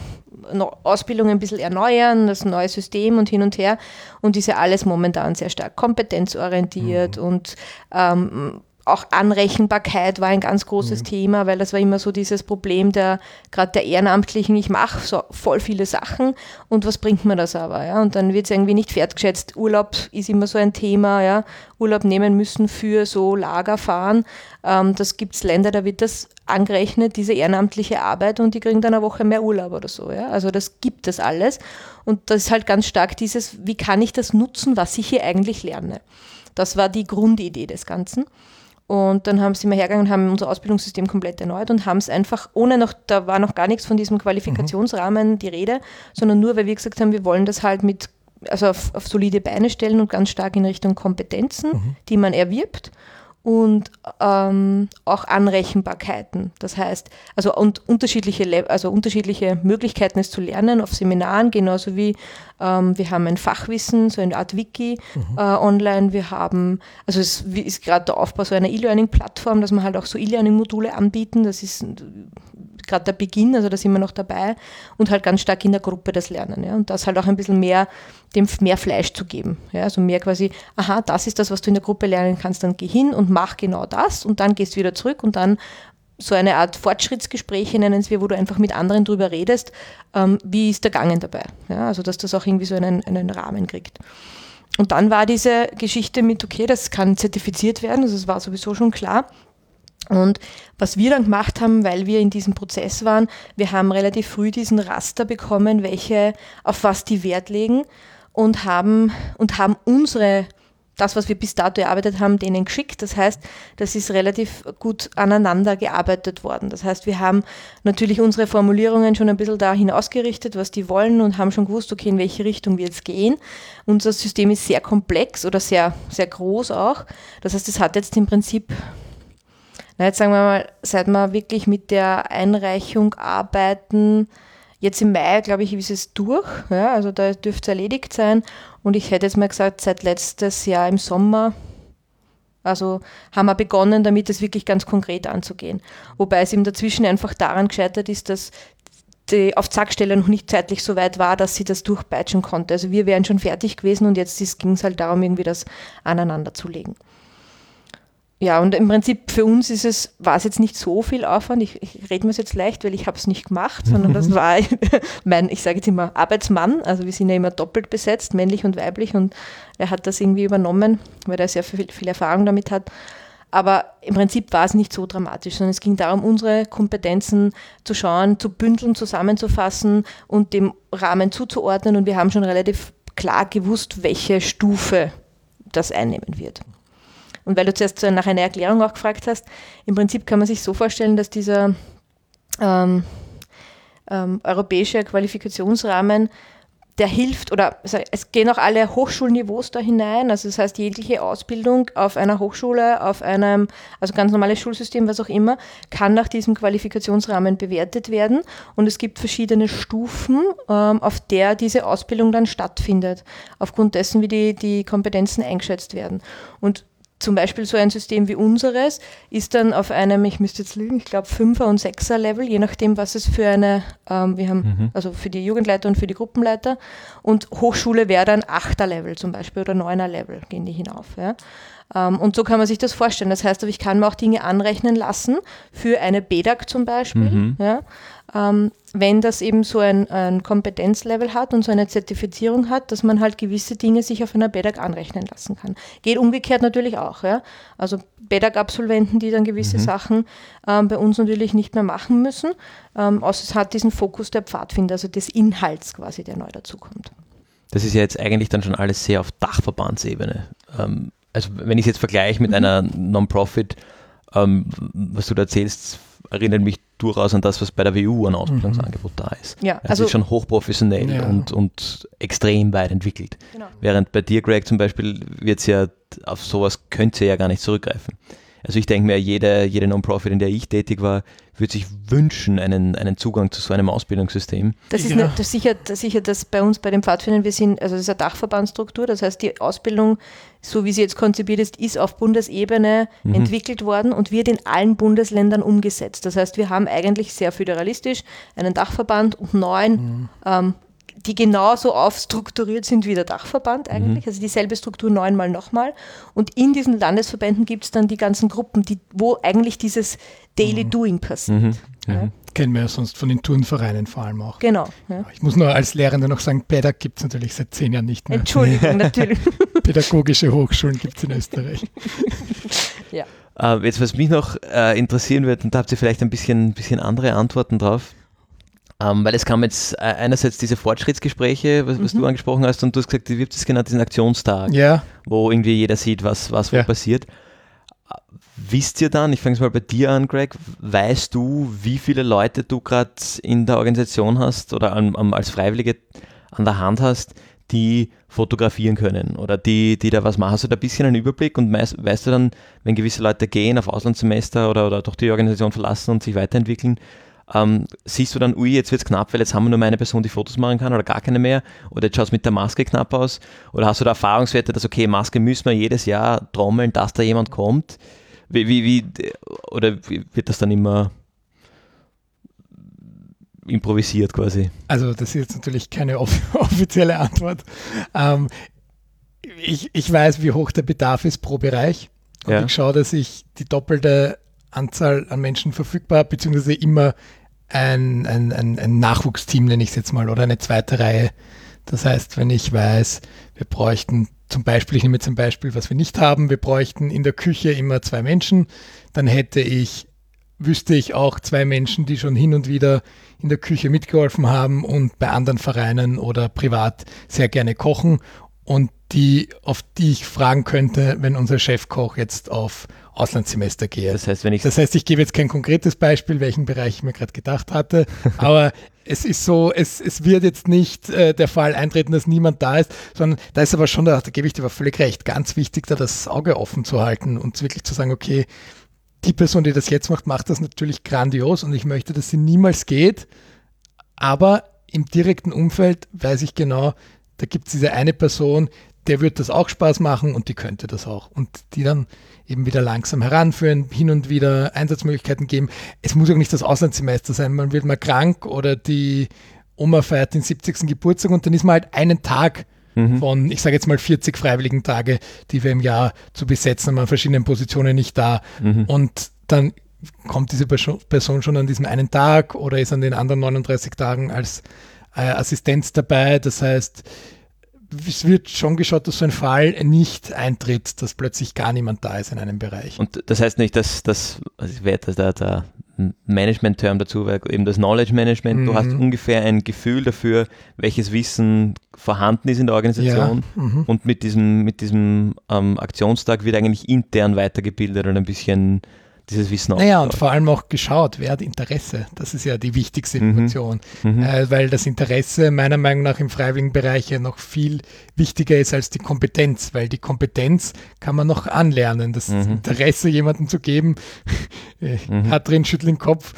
Ausbildung ein bisschen erneuern, das neue System und hin und her. Und ist ja alles momentan sehr stark kompetenzorientiert mhm. und ähm, auch Anrechenbarkeit war ein ganz großes mhm. Thema, weil das war immer so dieses Problem der gerade der Ehrenamtlichen, ich mache so voll viele Sachen und was bringt mir das aber? Ja? Und dann wird es irgendwie nicht wertgeschätzt. Urlaub ist immer so ein Thema, ja? Urlaub nehmen müssen für so Lagerfahren. Ähm, das gibt es Länder, da wird das angerechnet, diese ehrenamtliche Arbeit und die kriegen dann eine Woche mehr Urlaub oder so. Ja? Also das gibt es alles. Und das ist halt ganz stark dieses, wie kann ich das nutzen, was ich hier eigentlich lerne? Das war die Grundidee des Ganzen. Und dann haben sie mal hergegangen und haben unser Ausbildungssystem komplett erneuert und haben es einfach, ohne noch, da war noch gar nichts von diesem Qualifikationsrahmen die Rede, sondern nur, weil wir gesagt haben, wir wollen das halt mit, also auf, auf solide Beine stellen und ganz stark in Richtung Kompetenzen, mhm. die man erwirbt und ähm, auch Anrechenbarkeiten. Das heißt, also und unterschiedliche, also unterschiedliche Möglichkeiten es zu lernen auf Seminaren, genauso wie ähm, wir haben ein Fachwissen, so eine Art Wiki mhm. äh, online. Wir haben, also es ist gerade der Aufbau so einer E-Learning-Plattform, dass man halt auch so E-Learning-Module anbieten. Das ist gerade der Beginn, also da sind wir noch dabei und halt ganz stark in der Gruppe das Lernen. Ja, und das halt auch ein bisschen mehr, dem mehr Fleisch zu geben. Ja, also mehr quasi, aha, das ist das, was du in der Gruppe lernen kannst, dann geh hin und mach genau das und dann gehst wieder zurück und dann so eine Art Fortschrittsgespräche nennen wir, wo du einfach mit anderen drüber redest, ähm, wie ist der Gangen dabei. Ja, also dass das auch irgendwie so einen, einen Rahmen kriegt. Und dann war diese Geschichte mit, okay, das kann zertifiziert werden, also es war sowieso schon klar. Und was wir dann gemacht haben, weil wir in diesem Prozess waren, wir haben relativ früh diesen Raster bekommen, welche, auf was die Wert legen und haben, und haben unsere, das, was wir bis dato erarbeitet haben, denen geschickt. Das heißt, das ist relativ gut aneinander gearbeitet worden. Das heißt, wir haben natürlich unsere Formulierungen schon ein bisschen dahin ausgerichtet, was die wollen und haben schon gewusst, okay, in welche Richtung wir jetzt gehen. Unser System ist sehr komplex oder sehr, sehr groß auch. Das heißt, es hat jetzt im Prinzip na, jetzt sagen wir mal, seit wir wirklich mit der Einreichung arbeiten, jetzt im Mai, glaube ich, ist es durch. Ja, also da dürfte es erledigt sein. Und ich hätte jetzt mal gesagt, seit letztes Jahr im Sommer, also haben wir begonnen, damit es wirklich ganz konkret anzugehen. Wobei es ihm dazwischen einfach daran gescheitert ist, dass die auf Zackstelle noch nicht zeitlich so weit war, dass sie das durchpeitschen konnte. Also wir wären schon fertig gewesen und jetzt ging es halt darum, irgendwie das aneinander zu legen. Ja, und im Prinzip für uns ist es, war es jetzt nicht so viel Aufwand. Ich, ich rede mir es jetzt leicht, weil ich habe es nicht gemacht, sondern das war mein, ich sage jetzt immer, Arbeitsmann. Also wir sind ja immer doppelt besetzt, männlich und weiblich und er hat das irgendwie übernommen, weil er sehr viel, viel Erfahrung damit hat. Aber im Prinzip war es nicht so dramatisch, sondern es ging darum, unsere Kompetenzen zu schauen, zu bündeln, zusammenzufassen und dem Rahmen zuzuordnen. Und wir haben schon relativ klar gewusst, welche Stufe das einnehmen wird. Und weil du zuerst nach einer Erklärung auch gefragt hast, im Prinzip kann man sich so vorstellen, dass dieser ähm, ähm, europäische Qualifikationsrahmen, der hilft, oder also es gehen auch alle Hochschulniveaus da hinein, also das heißt jegliche Ausbildung auf einer Hochschule, auf einem, also ganz normales Schulsystem, was auch immer, kann nach diesem Qualifikationsrahmen bewertet werden und es gibt verschiedene Stufen, ähm, auf der diese Ausbildung dann stattfindet, aufgrund dessen, wie die, die Kompetenzen eingeschätzt werden. Und zum Beispiel so ein System wie unseres ist dann auf einem, ich müsste jetzt lügen, ich glaube Fünfer- und Sechser-Level, je nachdem, was es für eine, ähm, wir haben, mhm. also für die Jugendleiter und für die Gruppenleiter. Und Hochschule wäre dann Achter-Level zum Beispiel oder Neuner-Level, gehen die hinauf. Ja. Ähm, und so kann man sich das vorstellen. Das heißt, ich kann mir auch Dinge anrechnen lassen für eine BEDAG zum Beispiel. Mhm. Ja, ähm, wenn das eben so ein, ein, Kompetenzlevel hat und so eine Zertifizierung hat, dass man halt gewisse Dinge sich auf einer BEDAG anrechnen lassen kann. Geht umgekehrt natürlich auch. Ja? Also BEDAG-Absolventen, die dann gewisse mhm. Sachen ähm, bei uns natürlich nicht mehr machen müssen, ähm, außer es hat diesen Fokus der Pfadfinder, also des Inhalts quasi, der neu dazukommt. Das ist ja jetzt eigentlich dann schon alles sehr auf Dachverbandsebene. Ähm, also wenn ich es jetzt vergleiche mit mhm. einer Non-Profit, ähm, was du da erzählst, erinnert mich durchaus an das, was bei der WU an Ausbildungsangebot mhm. da ist. Ja, also, also ist schon hochprofessionell ja. und, und extrem weit entwickelt. Genau. Während bei dir, Greg, zum Beispiel, wird es ja auf sowas könnte ja gar nicht zurückgreifen. Also ich denke mir, jede, jede Non-Profit, in der ich tätig war, würde sich wünschen, einen, einen Zugang zu so einem Ausbildungssystem. Das ist ja. nicht, das sicher, das sicher das bei uns bei den Pfadfindern, wir sind, also das ist eine Dachverbandsstruktur, das heißt, die Ausbildung, so wie sie jetzt konzipiert ist, ist auf Bundesebene mhm. entwickelt worden und wird in allen Bundesländern umgesetzt. Das heißt, wir haben eigentlich sehr föderalistisch einen Dachverband und neun mhm. ähm, die genauso aufstrukturiert sind wie der Dachverband eigentlich, mhm. also dieselbe Struktur neunmal nochmal. Und in diesen Landesverbänden gibt es dann die ganzen Gruppen, die, wo eigentlich dieses Daily mhm. Doing passiert. Mhm. Ja. Kennen wir ja sonst von den Turnvereinen vor allem auch. Genau. Ja. Ich muss nur als Lehrender noch sagen, PEDAG gibt es natürlich seit zehn Jahren nicht mehr. Entschuldigung, natürlich. Pädagogische Hochschulen gibt es in Österreich. ja. Uh, jetzt, was mich noch uh, interessieren wird, und da habt ihr vielleicht ein bisschen, bisschen andere Antworten drauf, ähm, weil es kam jetzt äh, einerseits diese Fortschrittsgespräche, was, was mhm. du angesprochen hast, und du hast gesagt, wie wird es genannt, diesen Aktionstag, ja. wo irgendwie jeder sieht, was, was ja. wo passiert. Wisst ihr dann, ich fange es mal bei dir an, Greg, weißt du, wie viele Leute du gerade in der Organisation hast oder an, an, als Freiwillige an der Hand hast, die fotografieren können oder die, die da was machen? Hast du da ein bisschen einen Überblick und weißt, weißt du dann, wenn gewisse Leute gehen auf Auslandssemester oder, oder doch die Organisation verlassen und sich weiterentwickeln, ähm, siehst du dann, ui, jetzt wird es knapp, weil jetzt haben wir nur mal eine Person, die Fotos machen kann oder gar keine mehr oder jetzt schaut es mit der Maske knapp aus oder hast du da Erfahrungswerte, dass okay, Maske müssen wir jedes Jahr trommeln, dass da jemand kommt? Wie, wie, wie oder wird das dann immer improvisiert quasi? Also das ist jetzt natürlich keine off offizielle Antwort. Ähm, ich, ich weiß, wie hoch der Bedarf ist pro Bereich. Und ja. ich schaue, dass ich die doppelte Anzahl an Menschen verfügbar, beziehungsweise immer ein, ein, ein, ein Nachwuchsteam, nenne ich es jetzt mal, oder eine zweite Reihe. Das heißt, wenn ich weiß, wir bräuchten zum Beispiel, ich nehme jetzt ein Beispiel, was wir nicht haben, wir bräuchten in der Küche immer zwei Menschen, dann hätte ich, wüsste ich auch zwei Menschen, die schon hin und wieder in der Küche mitgeholfen haben und bei anderen Vereinen oder privat sehr gerne kochen und die, auf die ich fragen könnte, wenn unser Chefkoch jetzt auf Auslandssemester gehe. Das heißt, wenn ich Das heißt, ich gebe jetzt kein konkretes Beispiel, welchen Bereich ich mir gerade gedacht hatte, aber es ist so, es, es wird jetzt nicht äh, der Fall eintreten, dass niemand da ist, sondern da ist aber schon, da, da gebe ich dir aber völlig recht, ganz wichtig, da das Auge offen zu halten und wirklich zu sagen, okay, die Person, die das jetzt macht, macht das natürlich grandios und ich möchte, dass sie niemals geht, aber im direkten Umfeld weiß ich genau, da gibt es diese eine Person, der wird das auch Spaß machen und die könnte das auch. Und die dann eben wieder langsam heranführen, hin und wieder Einsatzmöglichkeiten geben. Es muss auch nicht das Auslandssemester sein, man wird mal krank oder die Oma feiert den 70. Geburtstag und dann ist man halt einen Tag von, ich sage jetzt mal 40 freiwilligen Tage, die wir im Jahr zu besetzen haben, an verschiedenen Positionen nicht da. Und dann kommt diese Perso- Person schon an diesem einen Tag oder ist an den anderen 39 Tagen als äh, Assistenz dabei. Das heißt, es wird schon geschaut, dass so ein Fall nicht eintritt, dass plötzlich gar niemand da ist in einem Bereich. Und das heißt nicht, dass das, also ich werde der, der Management-Term dazu, weil eben das Knowledge Management, du Mhm. hast ungefähr ein Gefühl dafür, welches Wissen vorhanden ist in der Organisation Ja, mhm. und mit diesem, mit diesem ähm, Aktionstag wird eigentlich intern weitergebildet und ein bisschen dieses Wissen Naja, und vor allem auch geschaut, wer hat Interesse. Das ist ja die wichtigste Mhm. Information, Mhm. äh, weil das Interesse meiner Meinung nach im freiwilligen Bereich ja noch viel wichtiger ist als die Kompetenz, weil die Kompetenz kann man noch anlernen. Das Mhm. Interesse jemandem zu geben, äh, Mhm. hat drin schüttelt den Kopf,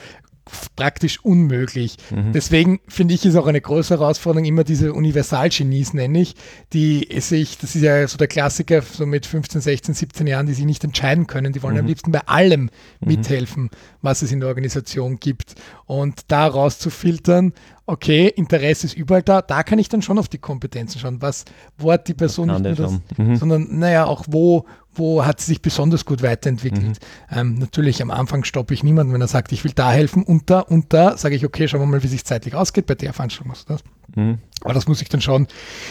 praktisch unmöglich. Mhm. Deswegen finde ich, ist auch eine große Herausforderung immer diese Universalgenies, nenne ich, die sich, das ist ja so der Klassiker, so mit 15, 16, 17 Jahren, die sich nicht entscheiden können. Die wollen am Mhm. liebsten bei allem mithelfen, was es in der Organisation gibt. Und da rauszufiltern, okay, Interesse ist überall da, da kann ich dann schon auf die Kompetenzen schauen. Was, wo hat die Person nicht nur das. Mhm. sondern naja, auch wo, wo hat sie sich besonders gut weiterentwickelt. Mhm. Ähm, natürlich am Anfang stoppe ich niemanden, wenn er sagt, ich will da helfen und da und da, sage ich, okay, schauen wir mal, wie sich zeitlich ausgeht, bei der Veranstaltung machst du das. Mhm. Aber das muss sich dann schon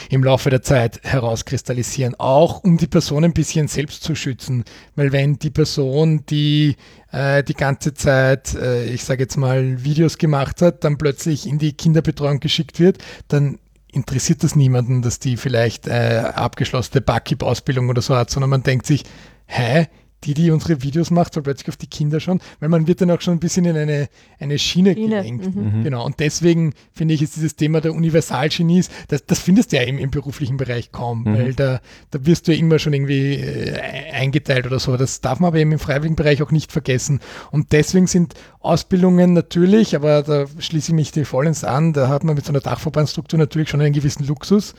im Laufe der Zeit herauskristallisieren, auch um die Person ein bisschen selbst zu schützen. Weil wenn die Person, die äh, die ganze Zeit, äh, ich sage jetzt mal, Videos gemacht hat, dann plötzlich in die Kinderbetreuung geschickt wird, dann interessiert das niemanden, dass die vielleicht äh, abgeschlossene Barkeep-Ausbildung oder so hat, sondern man denkt sich, hä, die, die unsere Videos macht, soll plötzlich auf die Kinder schauen, weil man wird dann auch schon ein bisschen in eine, eine Schiene, Schiene, gelenkt. mhm. Genau, und deswegen finde ich, ist dieses Thema der Universalgenies, das, das findest du ja im, im beruflichen Bereich kaum, Mhm. weil da, da wirst du ja immer schon irgendwie äh, eingeteilt oder so. Das darf man aber eben im freiwilligen Bereich auch nicht vergessen. Und deswegen sind Ausbildungen natürlich, aber da schließe ich mich dir vollends an, da hat man mit so einer Dachverbandsstruktur natürlich schon einen gewissen Luxus,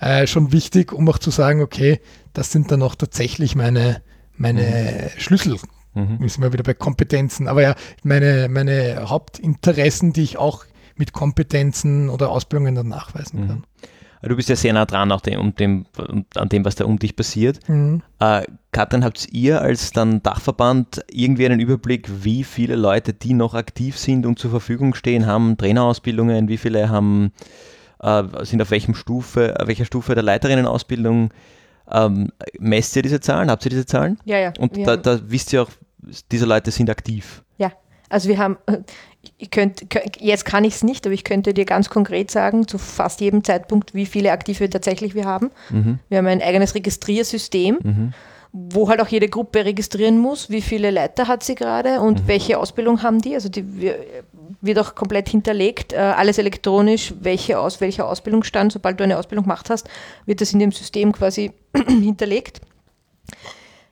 äh, schon wichtig, um auch zu sagen, okay, das sind dann auch tatsächlich meine, meine Schlüssel Mhm. sind wir wieder bei Kompetenzen. Aber ja, meine, meine Hauptinteressen, die ich auch mit Kompetenzen oder Ausbildungen dann nachweisen kann. Du bist ja sehr nah dran auch dem, um dem, an dem, was da um dich passiert. Mhm. Äh, Katrin, habt ihr als dann Dachverband irgendwie einen Überblick, wie viele Leute, die noch aktiv sind und zur Verfügung stehen, haben Trainerausbildungen, wie viele haben, äh, sind auf welchem Stufe, auf welcher Stufe der Leiterinnenausbildung? Ähm, messt ihr diese Zahlen? Habt ihr diese Zahlen? Ja, ja. Und da, da wisst ihr auch, diese Leute sind aktiv. Ja, also wir haben, könnt- jetzt kann ich es nicht, aber ich könnte dir ganz konkret sagen, zu fast jedem Zeitpunkt, wie viele Aktive tatsächlich wir haben. Mhm. Wir haben ein eigenes Registriersystem, Mhm. Wo halt auch jede Gruppe registrieren muss, wie viele Leiter hat sie gerade und welche Ausbildung haben die. Also die wir- wird auch komplett hinterlegt, äh, alles elektronisch, welche aus welcher Ausbildungsstand, sobald du eine Ausbildung gemacht hast, wird das in dem System quasi hinterlegt.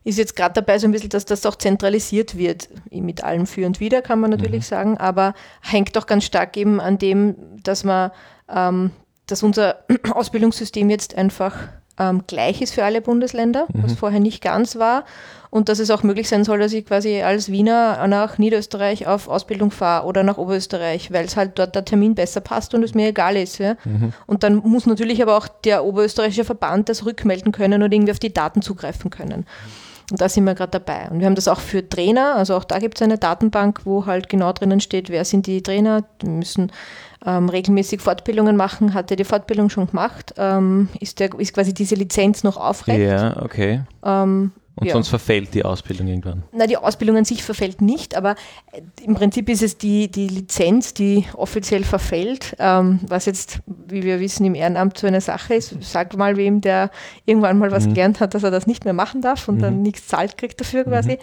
Ist jetzt gerade dabei so ein bisschen, dass das auch zentralisiert wird, mit allem für und wider, kann man natürlich sagen, aber hängt auch ganz stark eben an dem, dass man, ähm, dass unser Ausbildungssystem jetzt einfach ähm, gleich ist für alle Bundesländer, was vorher nicht ganz war. Und dass es auch möglich sein soll, dass ich quasi als Wiener nach Niederösterreich auf Ausbildung fahre oder nach Oberösterreich, weil es halt dort der Termin besser passt und es mir egal ist. Ja. Und dann muss natürlich aber auch der oberösterreichische Verband das rückmelden können und irgendwie auf die Daten zugreifen können. Und da sind wir gerade dabei. Und wir haben das auch für Trainer, also auch da gibt es eine Datenbank, wo halt genau drinnen steht, wer sind die Trainer, die müssen ähm, regelmäßig Fortbildungen machen, hat er die Fortbildung schon gemacht, ähm, ist, der, ist quasi diese Lizenz noch aufrecht. Ja, okay. Ähm, Und ja. sonst verfällt die Ausbildung irgendwann. Na, die Ausbildung an sich verfällt nicht, aber äh, im Prinzip ist es die, die Lizenz, die offiziell verfällt, ähm, was jetzt, wie wir wissen, im Ehrenamt so eine Sache ist. Sag mal wem, der irgendwann mal was Mhm. gelernt hat, dass er das nicht mehr machen darf und dann Mhm. nichts zahlt kriegt dafür quasi.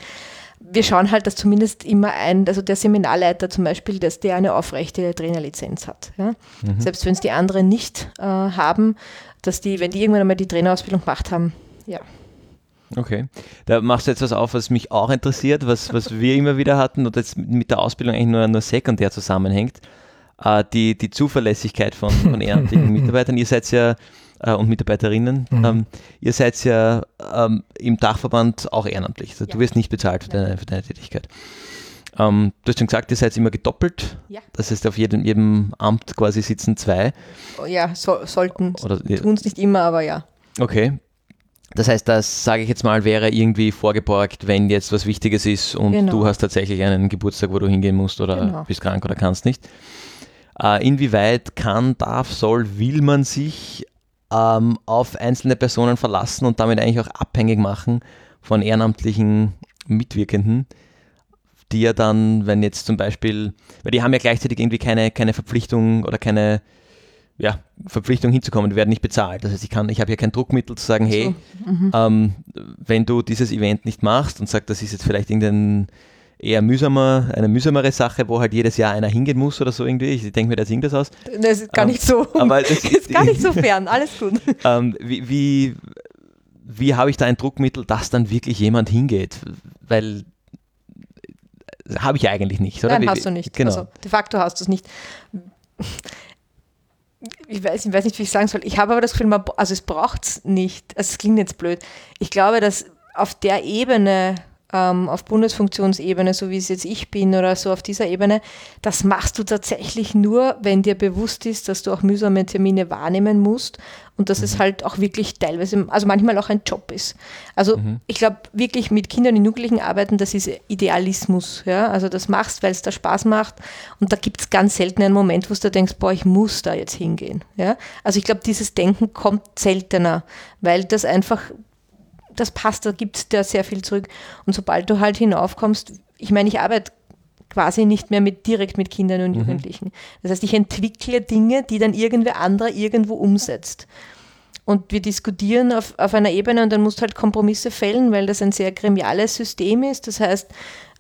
Wir schauen halt, dass zumindest immer ein, also der Seminarleiter zum Beispiel, dass der eine aufrechte Trainerlizenz hat. Ja? Mhm. Selbst wenn es die anderen nicht äh, haben, dass die, wenn die irgendwann einmal die Trainerausbildung gemacht haben, ja. Okay. Da machst du jetzt was auf, was mich auch interessiert, was, was wir immer wieder hatten und jetzt mit der Ausbildung eigentlich nur, nur sekundär zusammenhängt. Äh, die, die Zuverlässigkeit von, von ehrenamtlichen Mitarbeitern. Ihr seid ja äh, und Mitarbeiterinnen, Mhm. ähm, ihr seid ja ähm, im Dachverband auch ehrenamtlich. Also Du Ja. wirst nicht bezahlt für deine, für deine Tätigkeit. Ähm, du hast schon gesagt, ihr seid immer gedoppelt. Ja. Das heißt, auf jedem, jedem Amt quasi sitzen zwei. Oh, ja, so, sollten, Oder, tun es nicht immer, aber ja. Okay. Das heißt, das sage ich jetzt mal, wäre irgendwie vorgeborgt, wenn jetzt was Wichtiges ist und Genau. du hast tatsächlich einen Geburtstag, wo du hingehen musst oder Genau. bist krank oder kannst nicht. Äh, inwieweit kann, darf, soll, will man sich ähm, auf einzelne Personen verlassen und damit eigentlich auch abhängig machen von ehrenamtlichen Mitwirkenden, die ja dann, wenn jetzt zum Beispiel, weil die haben ja gleichzeitig irgendwie keine, keine Verpflichtung oder keine ja, Verpflichtung hinzukommen, die werden nicht bezahlt. Das heißt, ich kann, ich habe hier kein Druckmittel zu sagen, hey, Mhm. ähm, wenn du dieses Event nicht machst und sagst, das ist jetzt vielleicht irgendein eher mühsamer, eine mühsamere Sache, wo halt jedes Jahr einer hingehen muss oder so irgendwie. Ich denke mir da jetzt irgendwas aus. Das ist gar Ähm, nicht so. aber das- ist gar nicht so fern. Alles gut. Ähm, wie wie, wie habe ich da ein Druckmittel, dass dann wirklich jemand hingeht? Weil äh, habe ich eigentlich nicht, oder? Nein, hast du nicht. Genau. Also, de facto hast du es nicht. Ich weiß, ich weiß nicht, wie ich sagen soll. Ich habe aber das Gefühl, man, also es braucht es nicht. Also es klingt jetzt blöd. Ich glaube, dass auf der Ebene, ähm, auf Bundesfunktionsebene, so wie es jetzt ich bin oder so auf dieser Ebene, das machst du tatsächlich nur, wenn dir bewusst ist, dass du auch mühsame Termine wahrnehmen musst und dass es halt auch wirklich teilweise, also manchmal auch ein Job ist. Also ich glaube, wirklich mit Kindern und Jugendlichen arbeiten, das ist Idealismus. Ja? Also das machst, weil es da Spaß macht und da gibt es ganz selten einen Moment, wo du denkst, boah, ich muss da jetzt hingehen. Ja? Also ich glaube, dieses Denken kommt seltener, weil das einfach das passt, da gibt es da sehr viel zurück. Und sobald du halt hinaufkommst, ich meine, ich arbeite quasi nicht mehr mit, direkt mit Kindern und Jugendlichen. Das heißt, ich entwickle Dinge, die dann irgendwer anderer irgendwo umsetzt. Und wir diskutieren auf, auf einer Ebene und dann musst du halt Kompromisse fällen, weil das ein sehr gremiales System ist. Das heißt,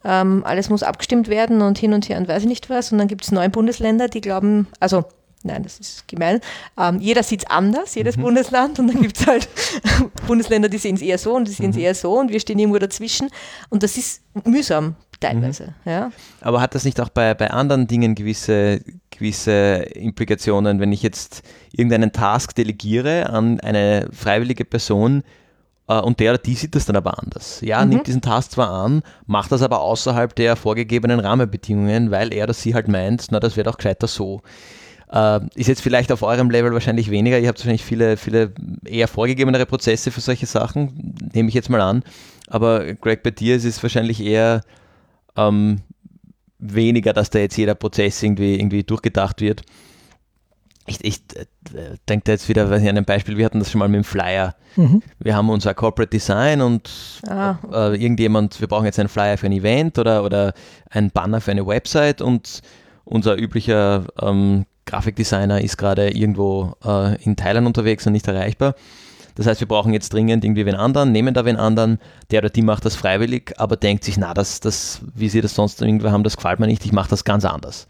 ähm, alles muss abgestimmt werden und hin und her und weiß ich nicht was. Und dann gibt es neun Bundesländer, die glauben, also nein, das ist gemein, ähm, jeder sieht es anders, jedes Bundesland. Und dann gibt es halt Bundesländer, die sehen es eher so und die sehen es eher so und wir stehen irgendwo dazwischen. Und das ist mühsam teilweise. Ja. Aber hat das nicht auch bei, bei anderen Dingen gewisse, gewisse Implikationen, wenn ich jetzt irgendeinen Task delegiere an eine freiwillige Person äh, und der oder die sieht das dann aber anders? Ja, Mhm. nimmt diesen Task zwar an, macht das aber außerhalb der vorgegebenen Rahmenbedingungen, weil er oder sie halt meint, na, das wird auch gescheiter so. Äh, ist jetzt vielleicht auf eurem Level wahrscheinlich weniger. Ihr habt wahrscheinlich viele, viele eher vorgegebenere Prozesse für solche Sachen, nehme ich jetzt mal an. Aber Greg, bei dir ist es wahrscheinlich eher ähm, weniger, dass da jetzt jeder Prozess irgendwie, irgendwie durchgedacht wird. Ich, ich äh, denke da jetzt wieder weiß ich, an ein Beispiel, wir hatten das schon mal mit dem Flyer. Mhm. Wir haben unser Corporate Design und Ah. äh, irgendjemand, wir brauchen jetzt einen Flyer für ein Event oder, oder einen Banner für eine Website und unser üblicher ähm, Grafikdesigner ist gerade irgendwo äh, in Thailand unterwegs und nicht erreichbar. Das heißt, wir brauchen jetzt dringend irgendwie wen anderen, nehmen da wen anderen, der oder die macht das freiwillig, aber denkt sich, na, das, das, wie sie das sonst irgendwo haben, das gefällt mir nicht, ich mache das ganz anders.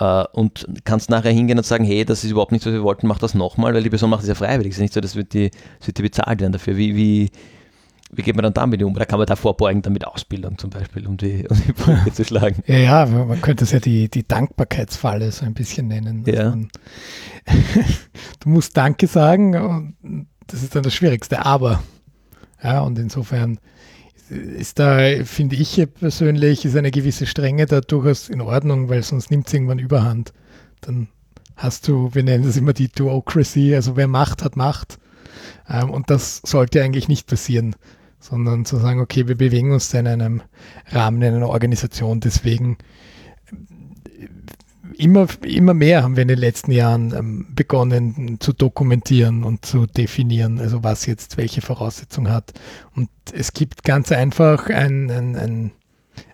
Äh, und kannst nachher hingehen und sagen, hey, das ist überhaupt nicht, was wir wollten, mach das nochmal, weil die Person macht das ja freiwillig. Es ist nicht so, dass wird die, das wird die bezahlt werden dafür. Wie, wie, wie geht man dann damit um? Oder kann man da vorbeugen, dann mit Ausbildung zum Beispiel, um die, um die Brücke zu schlagen? Ja, ja, man könnte es ja die, die Dankbarkeitsfalle so ein bisschen nennen. Ja. Man, du musst Danke sagen und das ist dann das Schwierigste, aber ja, und insofern ist da, finde ich persönlich, ist eine gewisse Strenge da durchaus in Ordnung, weil sonst nimmt es irgendwann überhand. Dann hast du, wir nennen das immer die Duocracy, also wer Macht hat Macht. Ähm, und das sollte eigentlich nicht passieren, sondern zu sagen, okay, wir bewegen uns in einem Rahmen, in einer Organisation, deswegen immer, immer mehr haben wir in den letzten Jahren ähm, begonnen zu dokumentieren und zu definieren, also was jetzt welche Voraussetzung hat. Und es gibt ganz einfach ein, ein, ein,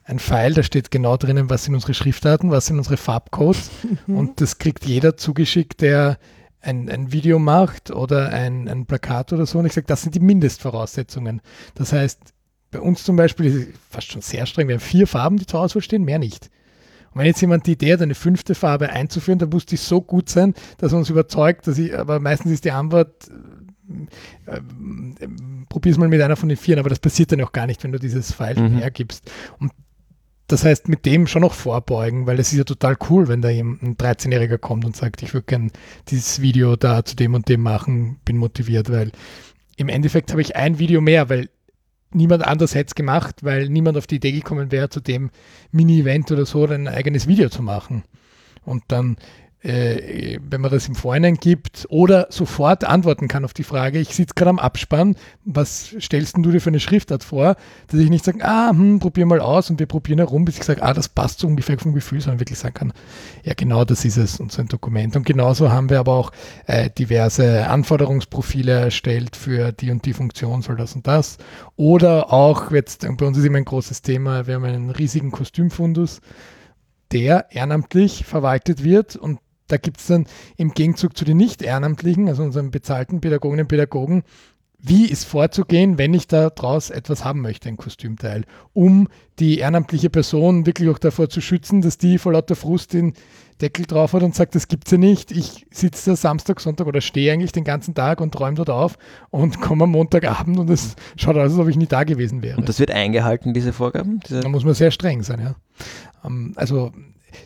ein Pfeil, da steht genau drinnen, was sind unsere Schriftarten, was sind unsere Farbcodes. Mhm. Und das kriegt jeder zugeschickt, der ein, ein Video macht oder ein, ein Plakat oder so. Und ich sage, das sind die Mindestvoraussetzungen. Das heißt, bei uns zum Beispiel ist es fast schon sehr streng. Wir haben vier Farben, die zur Auswahl stehen, mehr nicht. Und wenn jetzt jemand die Idee hat, eine fünfte Farbe einzuführen, dann muss die so gut sein, dass er uns überzeugt, dass ich, aber meistens ist die Antwort, äh, äh, probier es mal mit einer von den vier, aber das passiert dann auch gar nicht, wenn du dieses Pfeil mhm. hergibst. Und das heißt, mit dem schon noch vorbeugen, weil es ist ja total cool, wenn da ein 13-Jähriger kommt und sagt, ich würde gerne dieses Video da zu dem und dem machen, bin motiviert, weil im Endeffekt habe ich ein Video mehr, weil niemand anders hätte es gemacht, weil niemand auf die Idee gekommen wäre, zu dem Mini-Event oder so ein eigenes Video zu machen. Und dann äh, wenn man das im Vorhinein gibt oder sofort antworten kann auf die Frage, ich sitze gerade am Abspann, was stellst du dir für eine Schriftart vor, dass ich nicht sage, ah, hm, probier mal aus und wir probieren herum, bis ich sage, ah, das passt so ungefähr vom Gefühl, sondern wirklich sagen kann, ja genau das ist es und so ein Dokument. Und genauso haben wir aber auch äh, diverse Anforderungsprofile erstellt für die und die Funktion soll das und das. Oder auch, jetzt bei uns ist immer ein großes Thema, wir haben einen riesigen Kostümfundus, der ehrenamtlich verwaltet wird und da gibt es dann im Gegenzug zu den Nicht-Ehrenamtlichen, also unseren bezahlten Pädagoginnen und Pädagogen, wie ist vorzugehen, wenn ich da draus etwas haben möchte, ein Kostümteil, um die ehrenamtliche Person wirklich auch davor zu schützen, dass die vor lauter Frust den Deckel drauf hat und sagt, das gibt's ja nicht. Ich sitze da Samstag, Sonntag oder stehe eigentlich den ganzen Tag und träume dort auf und komme am Montagabend und es schaut aus, als ob ich nie da gewesen wäre. Und das wird eingehalten, diese Vorgaben? Diese da muss man sehr streng sein, ja. Ähm, also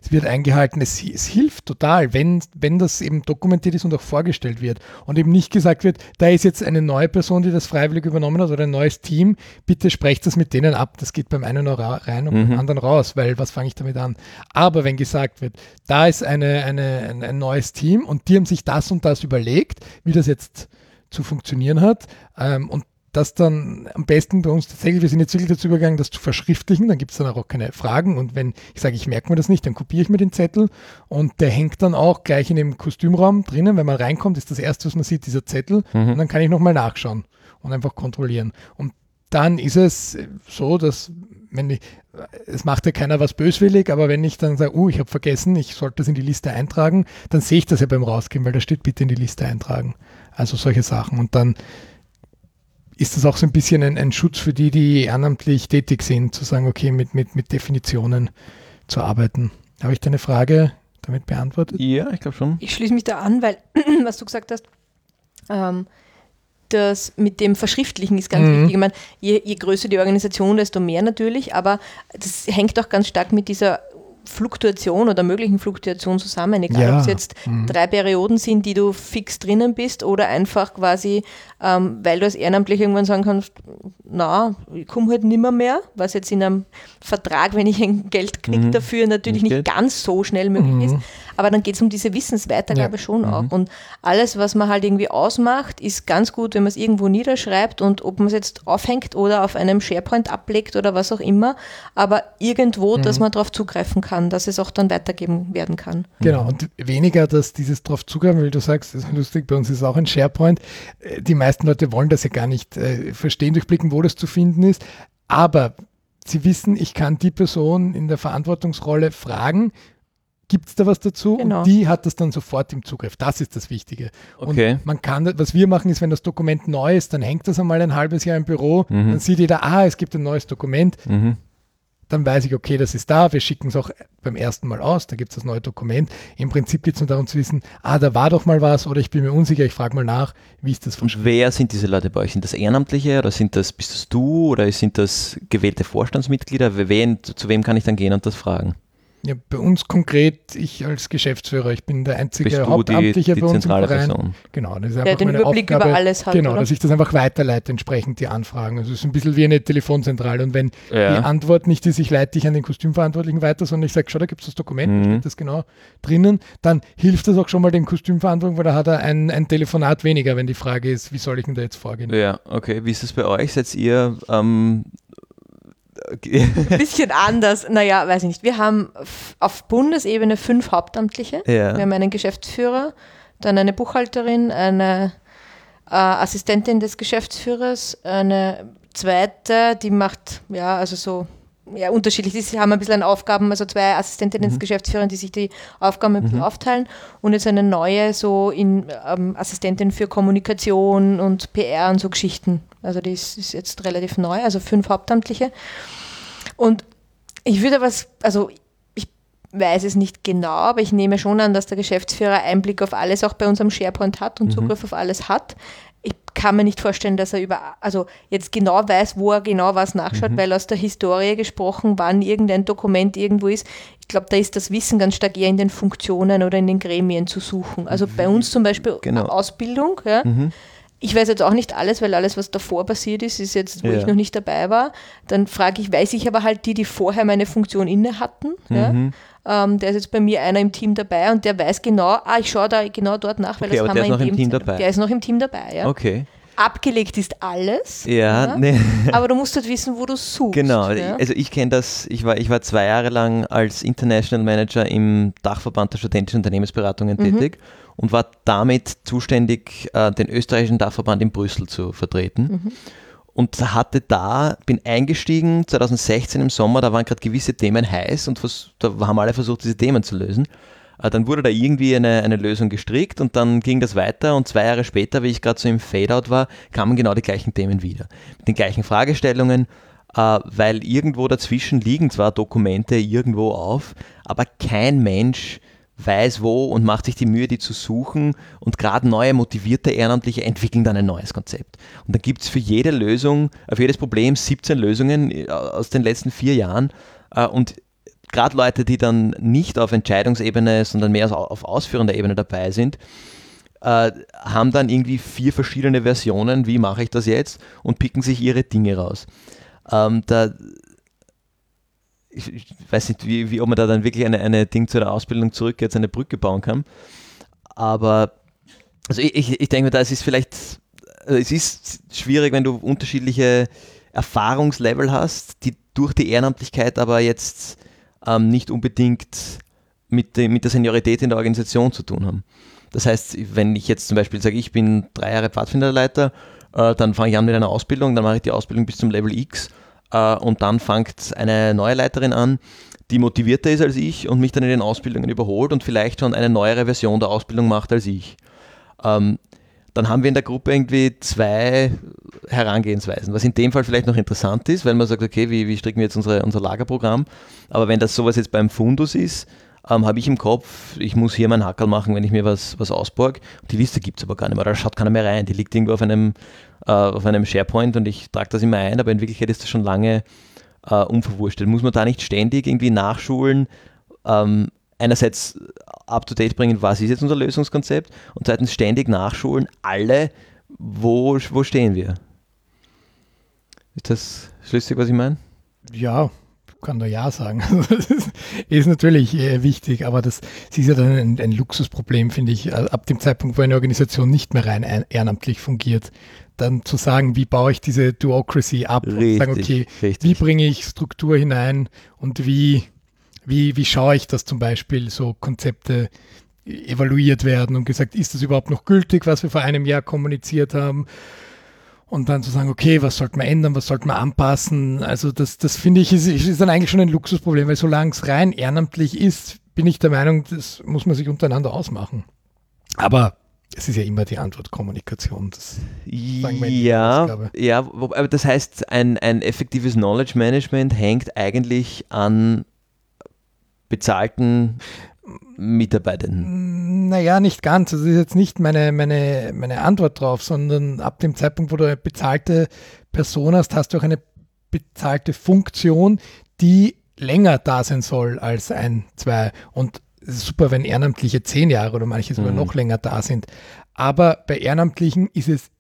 es wird eingehalten, es, es, hilft total, wenn, wenn das eben dokumentiert ist und auch vorgestellt wird und eben nicht gesagt wird, da ist jetzt eine neue Person, die das freiwillig übernommen hat oder ein neues Team, bitte sprecht das mit denen ab, das geht beim einen rein und mhm. beim anderen raus, weil was fange ich damit an? Aber wenn gesagt wird, da ist eine, eine, ein, ein neues Team und die haben sich das und das überlegt, wie das jetzt zu funktionieren hat ähm, und das dann am besten bei uns tatsächlich, wir sind jetzt wirklich dazu übergegangen, das zu verschriftlichen, dann gibt es dann auch keine Fragen und wenn ich sage, ich merke mir das nicht, dann kopiere ich mir den Zettel und der hängt dann auch gleich in dem Kostümraum drinnen, wenn man reinkommt, ist das erste, was man sieht, dieser Zettel mhm. und dann kann ich nochmal nachschauen und einfach kontrollieren. Und dann ist es so, dass wenn ich, es macht ja keiner was böswillig, aber wenn ich dann sage, oh, ich habe vergessen, ich sollte das in die Liste eintragen, dann sehe ich das ja beim Rausgehen, weil da steht bitte in die Liste eintragen. Also solche Sachen. Und dann ist das auch so ein bisschen ein, ein, Schutz für die, die ehrenamtlich tätig sind, zu sagen, okay, mit, mit, mit Definitionen zu arbeiten. Habe ich deine Frage damit beantwortet? Ja, ich glaube schon. Ich schließe mich da an, weil, was du gesagt hast, ähm, das mit dem Verschriftlichen ist ganz mhm. wichtig. Ich meine, je, je größer die Organisation, desto mehr natürlich, aber das hängt auch ganz stark mit dieser Fluktuation oder möglichen Fluktuation zusammen, egal ja. ob es jetzt mhm. drei Perioden sind, die du fix drinnen bist oder einfach quasi, ähm, weil du als Ehrenamtlich irgendwann sagen kannst, na, ich komme halt nimmer mehr, was jetzt in einem Vertrag, wenn ich ein Geld kriege mhm. dafür, natürlich nicht, nicht ganz so schnell möglich mhm. ist. Aber dann geht es um diese Wissensweitergabe ja. schon mhm. auch. Und alles, was man halt irgendwie ausmacht, ist ganz gut, wenn man es irgendwo niederschreibt und ob man es jetzt aufhängt oder auf einem SharePoint ablegt oder was auch immer, aber irgendwo, dass mhm. man darauf zugreifen kann dass es auch dann weitergeben werden kann. Genau, und weniger, dass dieses darauf zugreifen, weil du sagst, das ist lustig, bei uns ist auch ein SharePoint. Äh, die meisten Leute wollen das ja gar nicht äh, verstehen, durchblicken, wo das zu finden ist. Aber sie wissen, ich kann die Person in der Verantwortungsrolle fragen, gibt es da was dazu? Genau. Und die hat das dann sofort im Zugriff. Das ist das Wichtige. Okay. Und man kann, was wir machen, ist, wenn das Dokument neu ist, dann hängt das einmal ein halbes Jahr im Büro, mhm. dann sieht jeder, ah, es gibt ein neues Dokument. Mhm dann weiß ich, okay, das ist da, wir schicken es auch beim ersten Mal aus, da gibt es das neue Dokument. Im Prinzip geht es nur darum zu wissen, ah, da war doch mal was oder ich bin mir unsicher, ich frage mal nach, wie ist das von Und wer sind diese Leute bei euch? Sind das Ehrenamtliche oder sind das, bist das du oder sind das gewählte Vorstandsmitglieder? Wen, zu wem kann ich dann gehen und das fragen? Ja, bei uns konkret, ich als Geschäftsführer, ich bin der einzige Bist du Hauptamtliche die, die bei uns im Verein. Person. Genau, das ist Der einfach den meine Überblick Aufgabe. über alles hat. Genau, oder? dass ich das einfach weiterleite, entsprechend die Anfragen. Also es ist ein bisschen wie eine Telefonzentrale. Und wenn die Ja. Antwort nicht ist, ich leite dich an den Kostümverantwortlichen weiter, sondern ich sage, schau, da gibt es das Dokument, da Mhm. steht das genau drinnen, dann hilft das auch schon mal dem Kostümverantwortlichen, weil da hat er ein, ein Telefonat weniger, wenn die Frage ist, wie soll ich denn da jetzt vorgehen? Ja, okay. Wie ist es bei euch? Seid ihr ähm, Ein bisschen anders. Naja, weiß ich nicht. Wir haben auf Bundesebene fünf Hauptamtliche. Ja. Wir haben einen Geschäftsführer, dann eine Buchhalterin, eine äh, Assistentin des Geschäftsführers, eine zweite, die macht, ja, also so, ja, unterschiedlich. Sie haben ein bisschen an Aufgaben, also zwei Assistentinnen des Geschäftsführers, die sich die Aufgaben ein bisschen aufteilen und jetzt eine neue, so in ähm, Assistentin für Kommunikation und PR und so Geschichten. Also die ist, ist jetzt relativ neu, also fünf Hauptamtliche. Und ich würde was, also ich weiß es nicht genau, aber ich nehme schon an, dass der Geschäftsführer Einblick auf alles auch bei unserem SharePoint hat und Zugriff auf alles hat. Ich kann mir nicht vorstellen, dass er über, also jetzt genau weiß, wo er genau was nachschaut, weil aus der Historie gesprochen, wann irgendein Dokument irgendwo ist. Ich glaube, da ist das Wissen ganz stark eher in den Funktionen oder in den Gremien zu suchen. Also bei uns zum Beispiel Genau. Ausbildung, ja. Ich weiß jetzt auch nicht alles, weil alles, was davor passiert ist, ist jetzt, wo Ja. ich noch nicht dabei war. Dann frage ich, weiß ich aber halt die, die vorher meine Funktion inne hatten. Ja? Ähm, der ist jetzt bei mir einer im Team dabei und der weiß genau, ah, ich schaue da genau dort nach, weil Okay, das wir ist in noch im dem Team dabei. Der ist noch im Team dabei, ja. Okay. Abgelegt ist alles. Ja, nee. Aber du musst halt wissen, wo du suchst. Genau, Ja? also ich kenne das, ich war, ich war zwei Jahre lang als International Manager im Dachverband der studentischen Unternehmensberatungen Mhm. tätig und war damit zuständig, äh, den österreichischen Dachverband in Brüssel zu vertreten. Mhm. Und hatte da, bin eingestiegen 2016 im Sommer, da waren gerade gewisse Themen heiß und da haben alle versucht, diese Themen zu lösen. Äh, Dann wurde da irgendwie eine, eine Lösung gestrickt und dann ging das weiter und zwei Jahre später, wie ich gerade so im Fade-out war, kamen genau die gleichen Themen wieder. Mit den gleichen Fragestellungen, äh, weil irgendwo dazwischen liegen zwar Dokumente irgendwo auf, aber kein Mensch weiß wo und macht sich die Mühe, die zu suchen und gerade neue motivierte Ehrenamtliche entwickeln dann ein neues Konzept. Und da gibt es für jede Lösung, für jedes Problem 17 Lösungen äh, aus den letzten vier Jahren äh, und gerade Leute, die dann nicht auf Entscheidungsebene, sondern mehr auf auf ausführender Ebene dabei sind, äh, haben dann irgendwie vier verschiedene Versionen, wie mache ich das jetzt und picken sich ihre Dinge raus. Ähm, da, ich, ich weiß nicht, wie, wie, ob man da dann wirklich eine, eine Ding zu der Ausbildung zurück jetzt eine Brücke bauen kann. Aber also ich, ich, ich denke mir, da es ist vielleicht, also es ist schwierig, wenn du unterschiedliche Erfahrungslevel hast, die durch die Ehrenamtlichkeit aber jetzt ähm, nicht unbedingt mit, dem, mit der Seniorität in der Organisation zu tun haben. Das heißt, wenn ich jetzt zum Beispiel sage, ich bin drei Jahre Pfadfinderleiter, äh, dann fange ich an mit einer Ausbildung, dann mache ich die Ausbildung bis zum Level X und dann fängt eine neue Leiterin an, die motivierter ist als ich und mich dann in den Ausbildungen überholt und vielleicht schon eine neuere Version der Ausbildung macht als ich. Ähm, dann haben wir in der Gruppe irgendwie zwei Herangehensweisen, was in dem Fall vielleicht noch interessant ist, weil man sagt, okay, wie, wie stricken wir jetzt unsere, unser Lagerprogramm? Aber wenn das sowas jetzt beim Fundus ist, ähm, habe ich im Kopf, ich muss hier meinen Hackerl machen, wenn ich mir was, was ausborg. Die Liste gibt es aber gar nicht mehr, da schaut keiner mehr rein. Die liegt irgendwo auf einem, äh, auf einem SharePoint und ich trage das immer ein, aber in Wirklichkeit ist das schon lange äh, unverwurstet. Muss man da nicht ständig irgendwie nachschulen, ähm, einerseits up-to-date bringen, was ist jetzt unser Lösungskonzept und zweitens ständig nachschulen, alle, wo, wo stehen wir? Ist das schlüssig, was ich meine? Ja, kann da ja sagen. Das ist, natürlich äh, wichtig, aber das, das ist ja dann ein, ein Luxusproblem, finde ich, äh, ab dem Zeitpunkt, wo eine Organisation nicht mehr rein ein, ehrenamtlich fungiert, dann zu sagen, wie baue ich diese Duocracy ab und sagen, okay, wie richtig. bringe ich Struktur hinein und wie, wie, wie schaue ich, dass zum Beispiel so Konzepte evaluiert werden und gesagt, ist das überhaupt noch gültig, was wir vor einem Jahr kommuniziert haben? Und dann zu sagen, okay, was sollte man ändern, was sollte man anpassen? Also das, das finde ich, ist, ist dann eigentlich schon ein Luxusproblem, weil solange es rein ehrenamtlich ist, bin ich der Meinung, das muss man sich untereinander ausmachen. Aber es ist ja immer die Antwort Kommunikation. Das sagen wir Ja, Ausgabe. ja, aber das heißt, ein, ein effektives Knowledge Management hängt eigentlich an bezahlten Mitarbeitenden. Naja, nicht ganz. Das ist jetzt nicht meine, meine, meine Antwort drauf, sondern ab dem Zeitpunkt, wo du eine bezahlte Person hast, hast du auch eine bezahlte Funktion, die länger da sein soll als ein, zwei. Und es ist super, wenn Ehrenamtliche zehn Jahre oder manche sogar Mhm. noch länger da sind. Aber bei Ehrenamtlichen ist es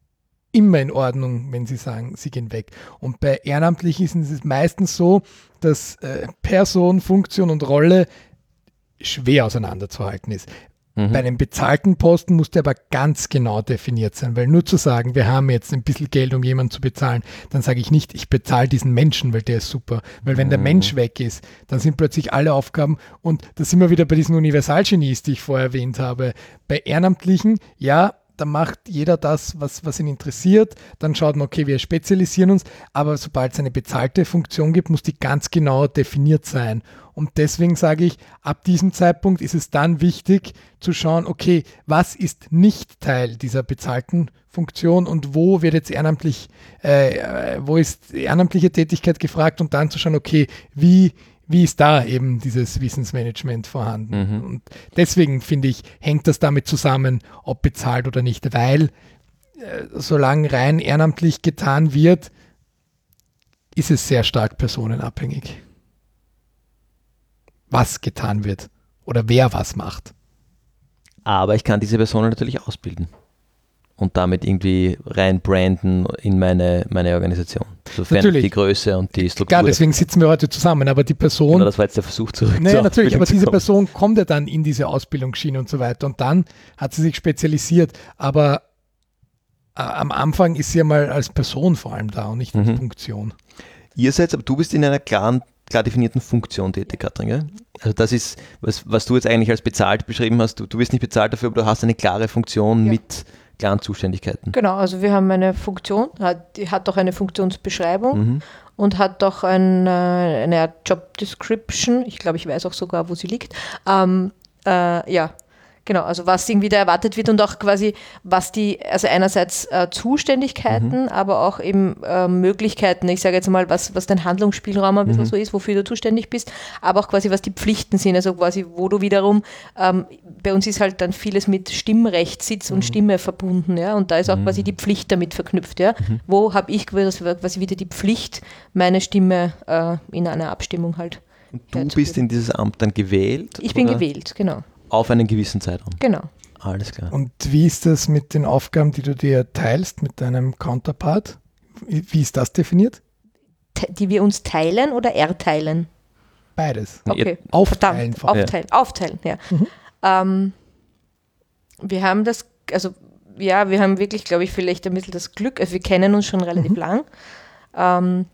immer in Ordnung, wenn sie sagen, sie gehen weg. Und bei Ehrenamtlichen ist es meistens so, dass äh, Person, Funktion und Rolle schwer auseinanderzuhalten ist. Mhm. Bei einem bezahlten Posten muss der aber ganz genau definiert sein, weil nur zu sagen, wir haben jetzt ein bisschen Geld, um jemanden zu bezahlen, dann sage ich nicht, ich bezahle diesen Menschen, weil der ist super. Weil wenn der Mhm. Mensch weg ist, dann sind plötzlich alle Aufgaben und da sind wir wieder bei diesen Universalgenies, die ich vorher erwähnt habe. Bei Ehrenamtlichen, ja, da macht jeder das, was, was ihn interessiert. Dann schaut man, okay, wir spezialisieren uns, aber sobald es eine bezahlte Funktion gibt, muss die ganz genau definiert sein. Und deswegen sage ich, ab diesem Zeitpunkt ist es dann wichtig zu schauen, okay, was ist nicht Teil dieser bezahlten Funktion und wo wird jetzt ehrenamtlich, äh, äh, wo ist ehrenamtliche Tätigkeit gefragt und dann zu schauen, okay, wie, wie ist da eben dieses Wissensmanagement vorhanden? Mhm. Und deswegen finde ich, hängt das damit zusammen, ob bezahlt oder nicht, weil äh, solange rein ehrenamtlich getan wird, ist es sehr stark personenabhängig, was getan wird oder wer was macht. Aber ich kann diese Personen natürlich ausbilden und damit irgendwie rein branden in meine, meine Organisation. Sofern Natürlich. die Größe und die Struktur. Klar, deswegen sitzen wir heute zusammen, aber die Person, Genau, das war jetzt der Versuch zurück. Naja, natürlich, aber diese. Person kommt ja dann in diese Ausbildungsschiene und so weiter und dann hat sie sich spezialisiert, aber äh, am Anfang ist sie ja mal als Person vor allem da und nicht als Mhm. Funktion. Ihr seid, aber du bist in einer klaren, klar definierten Funktion tätig, Katrin, gell? Also das ist, was, was du jetzt eigentlich als bezahlt beschrieben hast, du, du wirst nicht bezahlt dafür, aber du hast eine klare Funktion Ja. mit klaren Zuständigkeiten. Genau, also wir haben eine Funktion, hat, die hat auch eine Funktionsbeschreibung Mhm. und hat doch ein, äh, eine Job Description. Ich glaube, ich weiß auch sogar, wo sie liegt. Ähm, äh, ja, genau, also was irgendwie da erwartet wird und auch quasi, was die, also einerseits äh, Zuständigkeiten, aber auch eben äh, Möglichkeiten, ich sage jetzt mal, was, was dein Handlungsspielraum ein bisschen so ist, wofür du zuständig bist, aber auch quasi, was die Pflichten sind, also quasi, wo du wiederum, ähm, bei uns ist halt dann vieles mit Stimmrecht, Sitz und Stimme verbunden, ja, und da ist auch quasi die Pflicht damit verknüpft, ja. Wo habe ich quasi wieder die Pflicht, meine Stimme äh, in einer Abstimmung halt. Und du bist in dieses Amt dann gewählt? Ich bin oder? gewählt, genau. Auf einen gewissen Zeitraum. Genau. Alles klar. Und wie ist das mit den Aufgaben, die du dir teilst mit deinem Counterpart? Wie ist das definiert? Te- Die wir uns teilen oder erteilen? Beides. Okay. Aufteilen Verdammt, vor allem. aufteilen, aufteilen, ja. Mhm. Ähm, wir haben das, also ja, wir haben wirklich, glaube ich, vielleicht ein bisschen das Glück, also wir kennen uns schon relativ Mhm. lang ähm,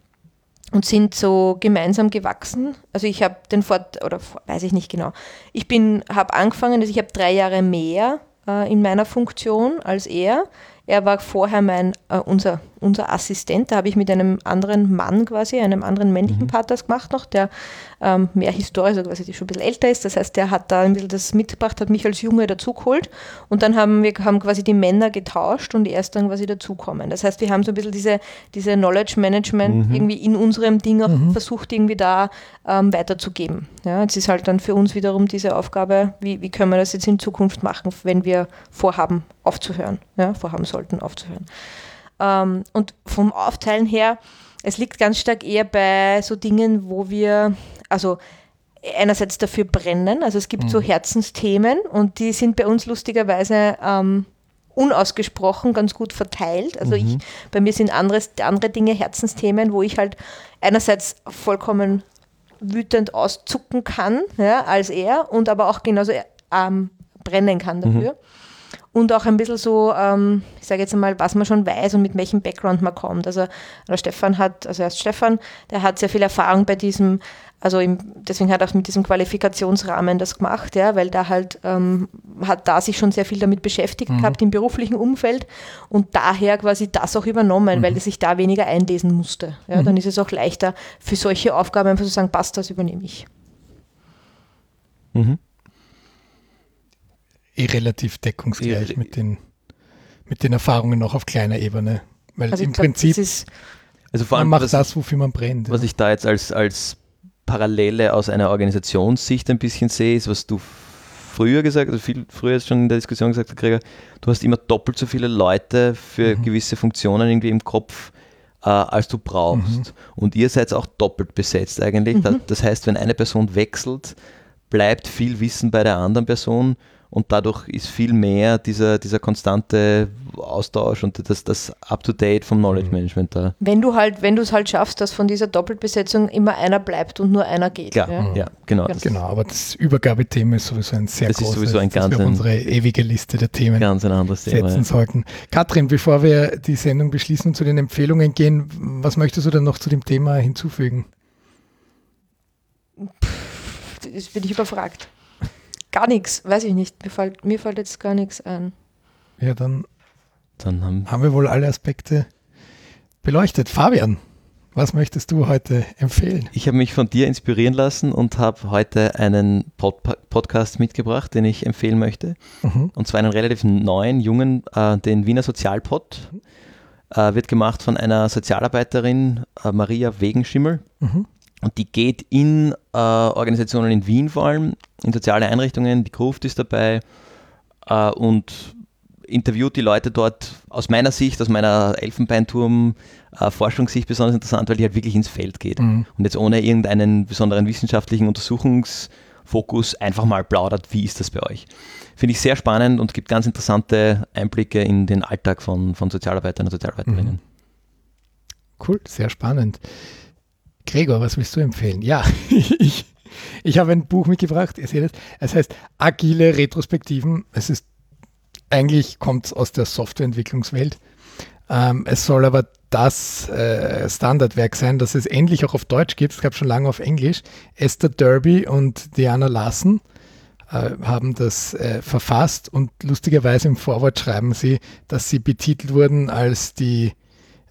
und sind so gemeinsam gewachsen. Also ich habe den Fort, oder weiß ich nicht genau, ich bin, habe angefangen, also ich habe drei Jahre mehr äh, in meiner Funktion als er. Er war vorher mein, äh, unser, unser Assistent, da habe ich mit einem anderen Mann quasi, einem anderen männlichen Part das gemacht noch, der ähm, mehr historisch, also quasi schon ein bisschen älter ist. Das heißt, der hat da ein bisschen das mitgebracht, hat mich als Junge dazugeholt und dann haben wir haben quasi die Männer getauscht und er ist dann quasi dazukommen. Das heißt, wir haben so ein bisschen diese, diese Knowledge Management irgendwie in unserem Ding auch versucht, irgendwie da ähm, weiterzugeben. Ja, jetzt ist halt dann für uns wiederum diese Aufgabe, wie, wie können wir das jetzt in Zukunft machen, wenn wir vorhaben, aufzuhören, ja, vorhaben sollten, aufzuhören. Ähm, und vom Aufteilen her, es liegt ganz stark eher bei so Dingen, wo wir, also einerseits dafür brennen, also es gibt so Herzensthemen und die sind bei uns lustigerweise ähm, unausgesprochen ganz gut verteilt. Also ich, bei mir sind anderes, andere Dinge Herzensthemen, wo ich halt einerseits vollkommen wütend auszucken kann, ja, als er und aber auch genauso ähm, brennen kann dafür. Und auch ein bisschen so, ähm, ich sage jetzt einmal, was man schon weiß und mit welchem Background man kommt. Also der Stefan hat, also erst Stefan, der hat sehr viel Erfahrung bei diesem, also im, deswegen hat er auch mit diesem Qualifikationsrahmen das gemacht, ja, weil da halt ähm, hat da sich schon sehr viel damit beschäftigt gehabt im beruflichen Umfeld und daher quasi das auch übernommen, weil er sich da weniger einlesen musste. Ja, Dann ist es auch leichter für solche Aufgaben einfach zu sagen, passt, das übernehme ich. Mhm. Eh relativ deckungsgleich Ja, mit, den, mit den Erfahrungen noch auf kleiner Ebene. Weil Also im glaub, Prinzip, Also vor man allem, macht was, das, wofür man brennt. ja. was ich da jetzt als, als Parallele aus einer Organisationssicht ein bisschen sehe, ist, was du früher gesagt, also viel früher jetzt schon in der Diskussion gesagt, Gregor, du hast immer doppelt so viele Leute für Mhm. gewisse Funktionen irgendwie im Kopf, äh, als du brauchst. Mhm. Und ihr seid auch doppelt besetzt eigentlich. Mhm. Das heißt, wenn eine Person wechselt, bleibt viel Wissen bei der anderen Person und dadurch ist viel mehr dieser, dieser konstante Austausch und das, das Up-to-Date vom Knowledge mhm. Management da. Wenn du halt, wenn du es halt schaffst, dass von dieser Doppelbesetzung immer einer bleibt und nur einer geht. Klar, ja, ja genau. Genau. genau, aber das Übergabethema ist sowieso ein sehr das großes, ist sowieso ein ganz wir unsere ewige Liste der Themen ganz ein anderes Thema, setzen ja. sollten. Katrin, bevor wir die Sendung beschließen und zu den Empfehlungen gehen, was möchtest du denn noch zu dem Thema hinzufügen? Puh, das bin ich überfragt. Gar nichts, weiß ich nicht. Mir fällt, mir fällt jetzt gar nichts ein. Ja, dann, dann haben, haben wir wohl alle Aspekte beleuchtet. Fabian, was möchtest du heute empfehlen? Ich habe mich von dir inspirieren lassen und habe heute einen Pod Podcast mitgebracht, den ich empfehlen möchte. Mhm. Und zwar einen relativ neuen, jungen, äh, den Wiener Sozialpod. Mhm. Äh, wird gemacht von einer Sozialarbeiterin, äh, Maria Wegenschimmel. Mhm. Und die geht in äh, Organisationen in Wien vor allem, in soziale Einrichtungen, die Gruft ist dabei äh, und interviewt die Leute dort aus meiner Sicht, aus meiner Elfenbeinturm-Forschungssicht äh, besonders interessant, weil die halt wirklich ins Feld geht mhm. und jetzt ohne irgendeinen besonderen wissenschaftlichen Untersuchungsfokus einfach mal plaudert, wie ist das bei euch. Finde ich sehr spannend und gibt ganz interessante Einblicke in den Alltag von, von Sozialarbeitern und Sozialarbeiterinnen. Mhm. Cool, sehr spannend. Gregor, was willst du empfehlen? Ja, ich, ich habe ein Buch mitgebracht, ihr seht es. Es heißt Agile Retrospektiven. Es ist eigentlich kommt es aus der Softwareentwicklungswelt. Ähm, es soll aber das äh, Standardwerk sein, das es endlich auch auf Deutsch gibt. Es gab schon lange auf Englisch. Esther Derby und Diana Larsen äh, haben das äh, verfasst und lustigerweise im Vorwort schreiben sie, dass sie betitelt wurden als die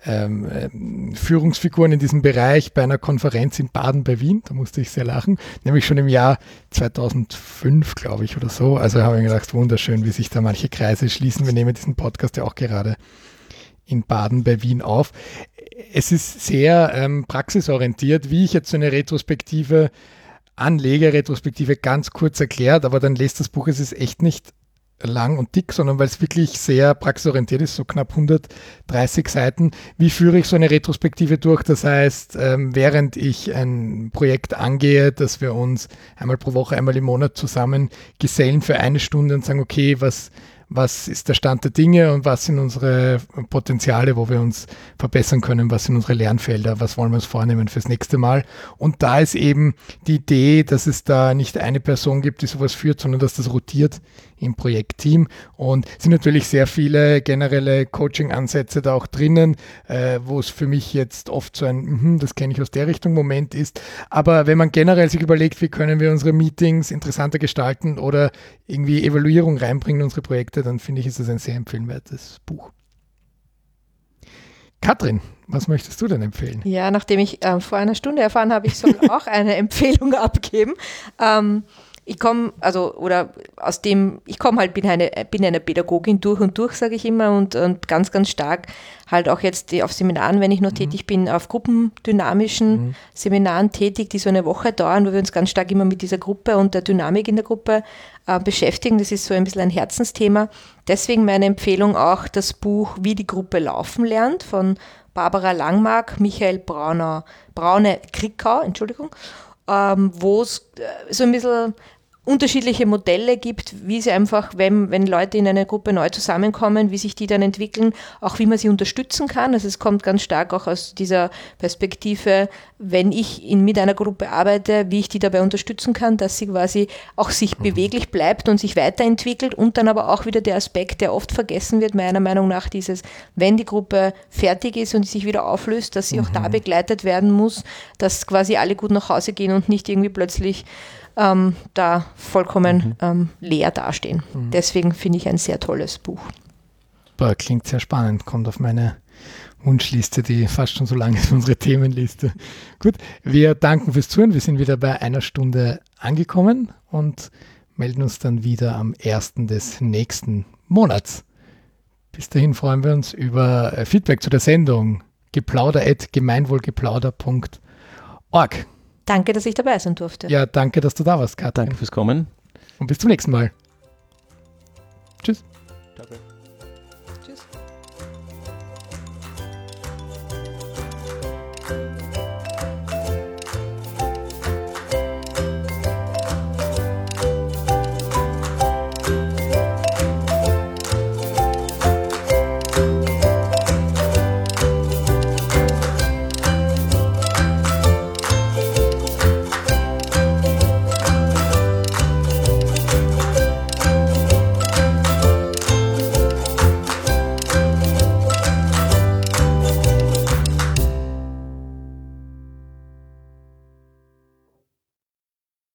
ähm, ähm, Führungsfiguren in diesem Bereich bei einer Konferenz in Baden bei Wien. Da musste ich sehr lachen, nämlich schon im Jahr 2005, glaube ich, oder so. Also habe ich gedacht, wunderschön, wie sich da manche Kreise schließen. Wir nehmen diesen Podcast ja auch gerade in Baden bei Wien auf. Es ist sehr ähm, praxisorientiert, wie ich jetzt so eine Retrospektive anlege, Retrospektive ganz kurz erklärt, aber dann lest das Buch, es ist echt nicht lang und dick, sondern weil es wirklich sehr praxisorientiert ist, so knapp 130 Seiten. Wie führe ich so eine Retrospektive durch? Das heißt, ähm, während ich ein Projekt angehe, dass wir uns einmal pro Woche, einmal im Monat zusammen gesellen für eine Stunde und sagen, okay, was, was ist der Stand der Dinge und was sind unsere Potenziale, wo wir uns verbessern können, was sind unsere Lernfelder, was wollen wir uns vornehmen fürs nächste Mal. Und da ist eben die Idee, dass es da nicht eine Person gibt, die sowas führt, sondern dass das rotiert im Projektteam. Und es sind natürlich sehr viele generelle Coaching-Ansätze da auch drinnen, äh, wo es für mich jetzt oft so ein, mm, das kenne ich aus der Richtung Moment ist. Aber wenn man generell sich überlegt, wie können wir unsere Meetings interessanter gestalten oder irgendwie Evaluierung reinbringen in unsere Projekte, dann finde ich, ist es ein sehr empfehlenswertes Buch. Katrin, was möchtest du denn empfehlen? Ja, nachdem ich äh, vor einer Stunde erfahren habe, ich soll auch eine Empfehlung abgeben. Ähm, ich komme, also, oder aus dem, ich komme halt, bin eine, bin eine Pädagogin durch und durch, sage ich immer, und, und ganz, ganz stark halt auch jetzt auf Seminaren, wenn ich noch mhm. tätig bin, auf gruppendynamischen mhm. Seminaren tätig, die so eine Woche dauern, wo wir uns ganz stark immer mit dieser Gruppe und der Dynamik in der Gruppe äh, beschäftigen. Das ist so ein bisschen ein Herzensthema. Deswegen meine Empfehlung auch das Buch Wie die Gruppe laufen lernt von Barbara Langmark, Michael Brauner, Braune Krickau, Entschuldigung, ähm, wo es äh, so ein bisschen unterschiedliche Modelle gibt, wie sie einfach, wenn, wenn Leute in einer Gruppe neu zusammenkommen, wie sich die dann entwickeln, auch wie man sie unterstützen kann. Also es kommt ganz stark auch aus dieser Perspektive, wenn ich in, mit einer Gruppe arbeite, wie ich die dabei unterstützen kann, dass sie quasi auch sich mhm. beweglich bleibt und sich weiterentwickelt und dann aber auch wieder der Aspekt, der oft vergessen wird, meiner Meinung nach, dieses, wenn die Gruppe fertig ist und sich wieder auflöst, dass sie mhm. auch da mhm. begleitet werden muss, dass quasi alle gut nach Hause gehen und nicht irgendwie plötzlich ähm, da vollkommen mhm. ähm, leer dastehen. Mhm. Deswegen finde ich ein sehr tolles Buch. Boah, klingt sehr spannend, kommt auf meine Wunschliste, die fast schon so lang ist unsere Themenliste. Gut, wir danken fürs Zuhören. Wir sind wieder bei einer Stunde angekommen und melden uns dann wieder am 1. des nächsten Monats. Bis dahin freuen wir uns über äh, Feedback zu der Sendung geplauder.gemeinwohlgeplauder.org. Danke, dass ich dabei sein durfte. Ja, danke, dass du da warst, Katrin. Danke fürs Kommen. Und bis zum nächsten Mal. Tschüss.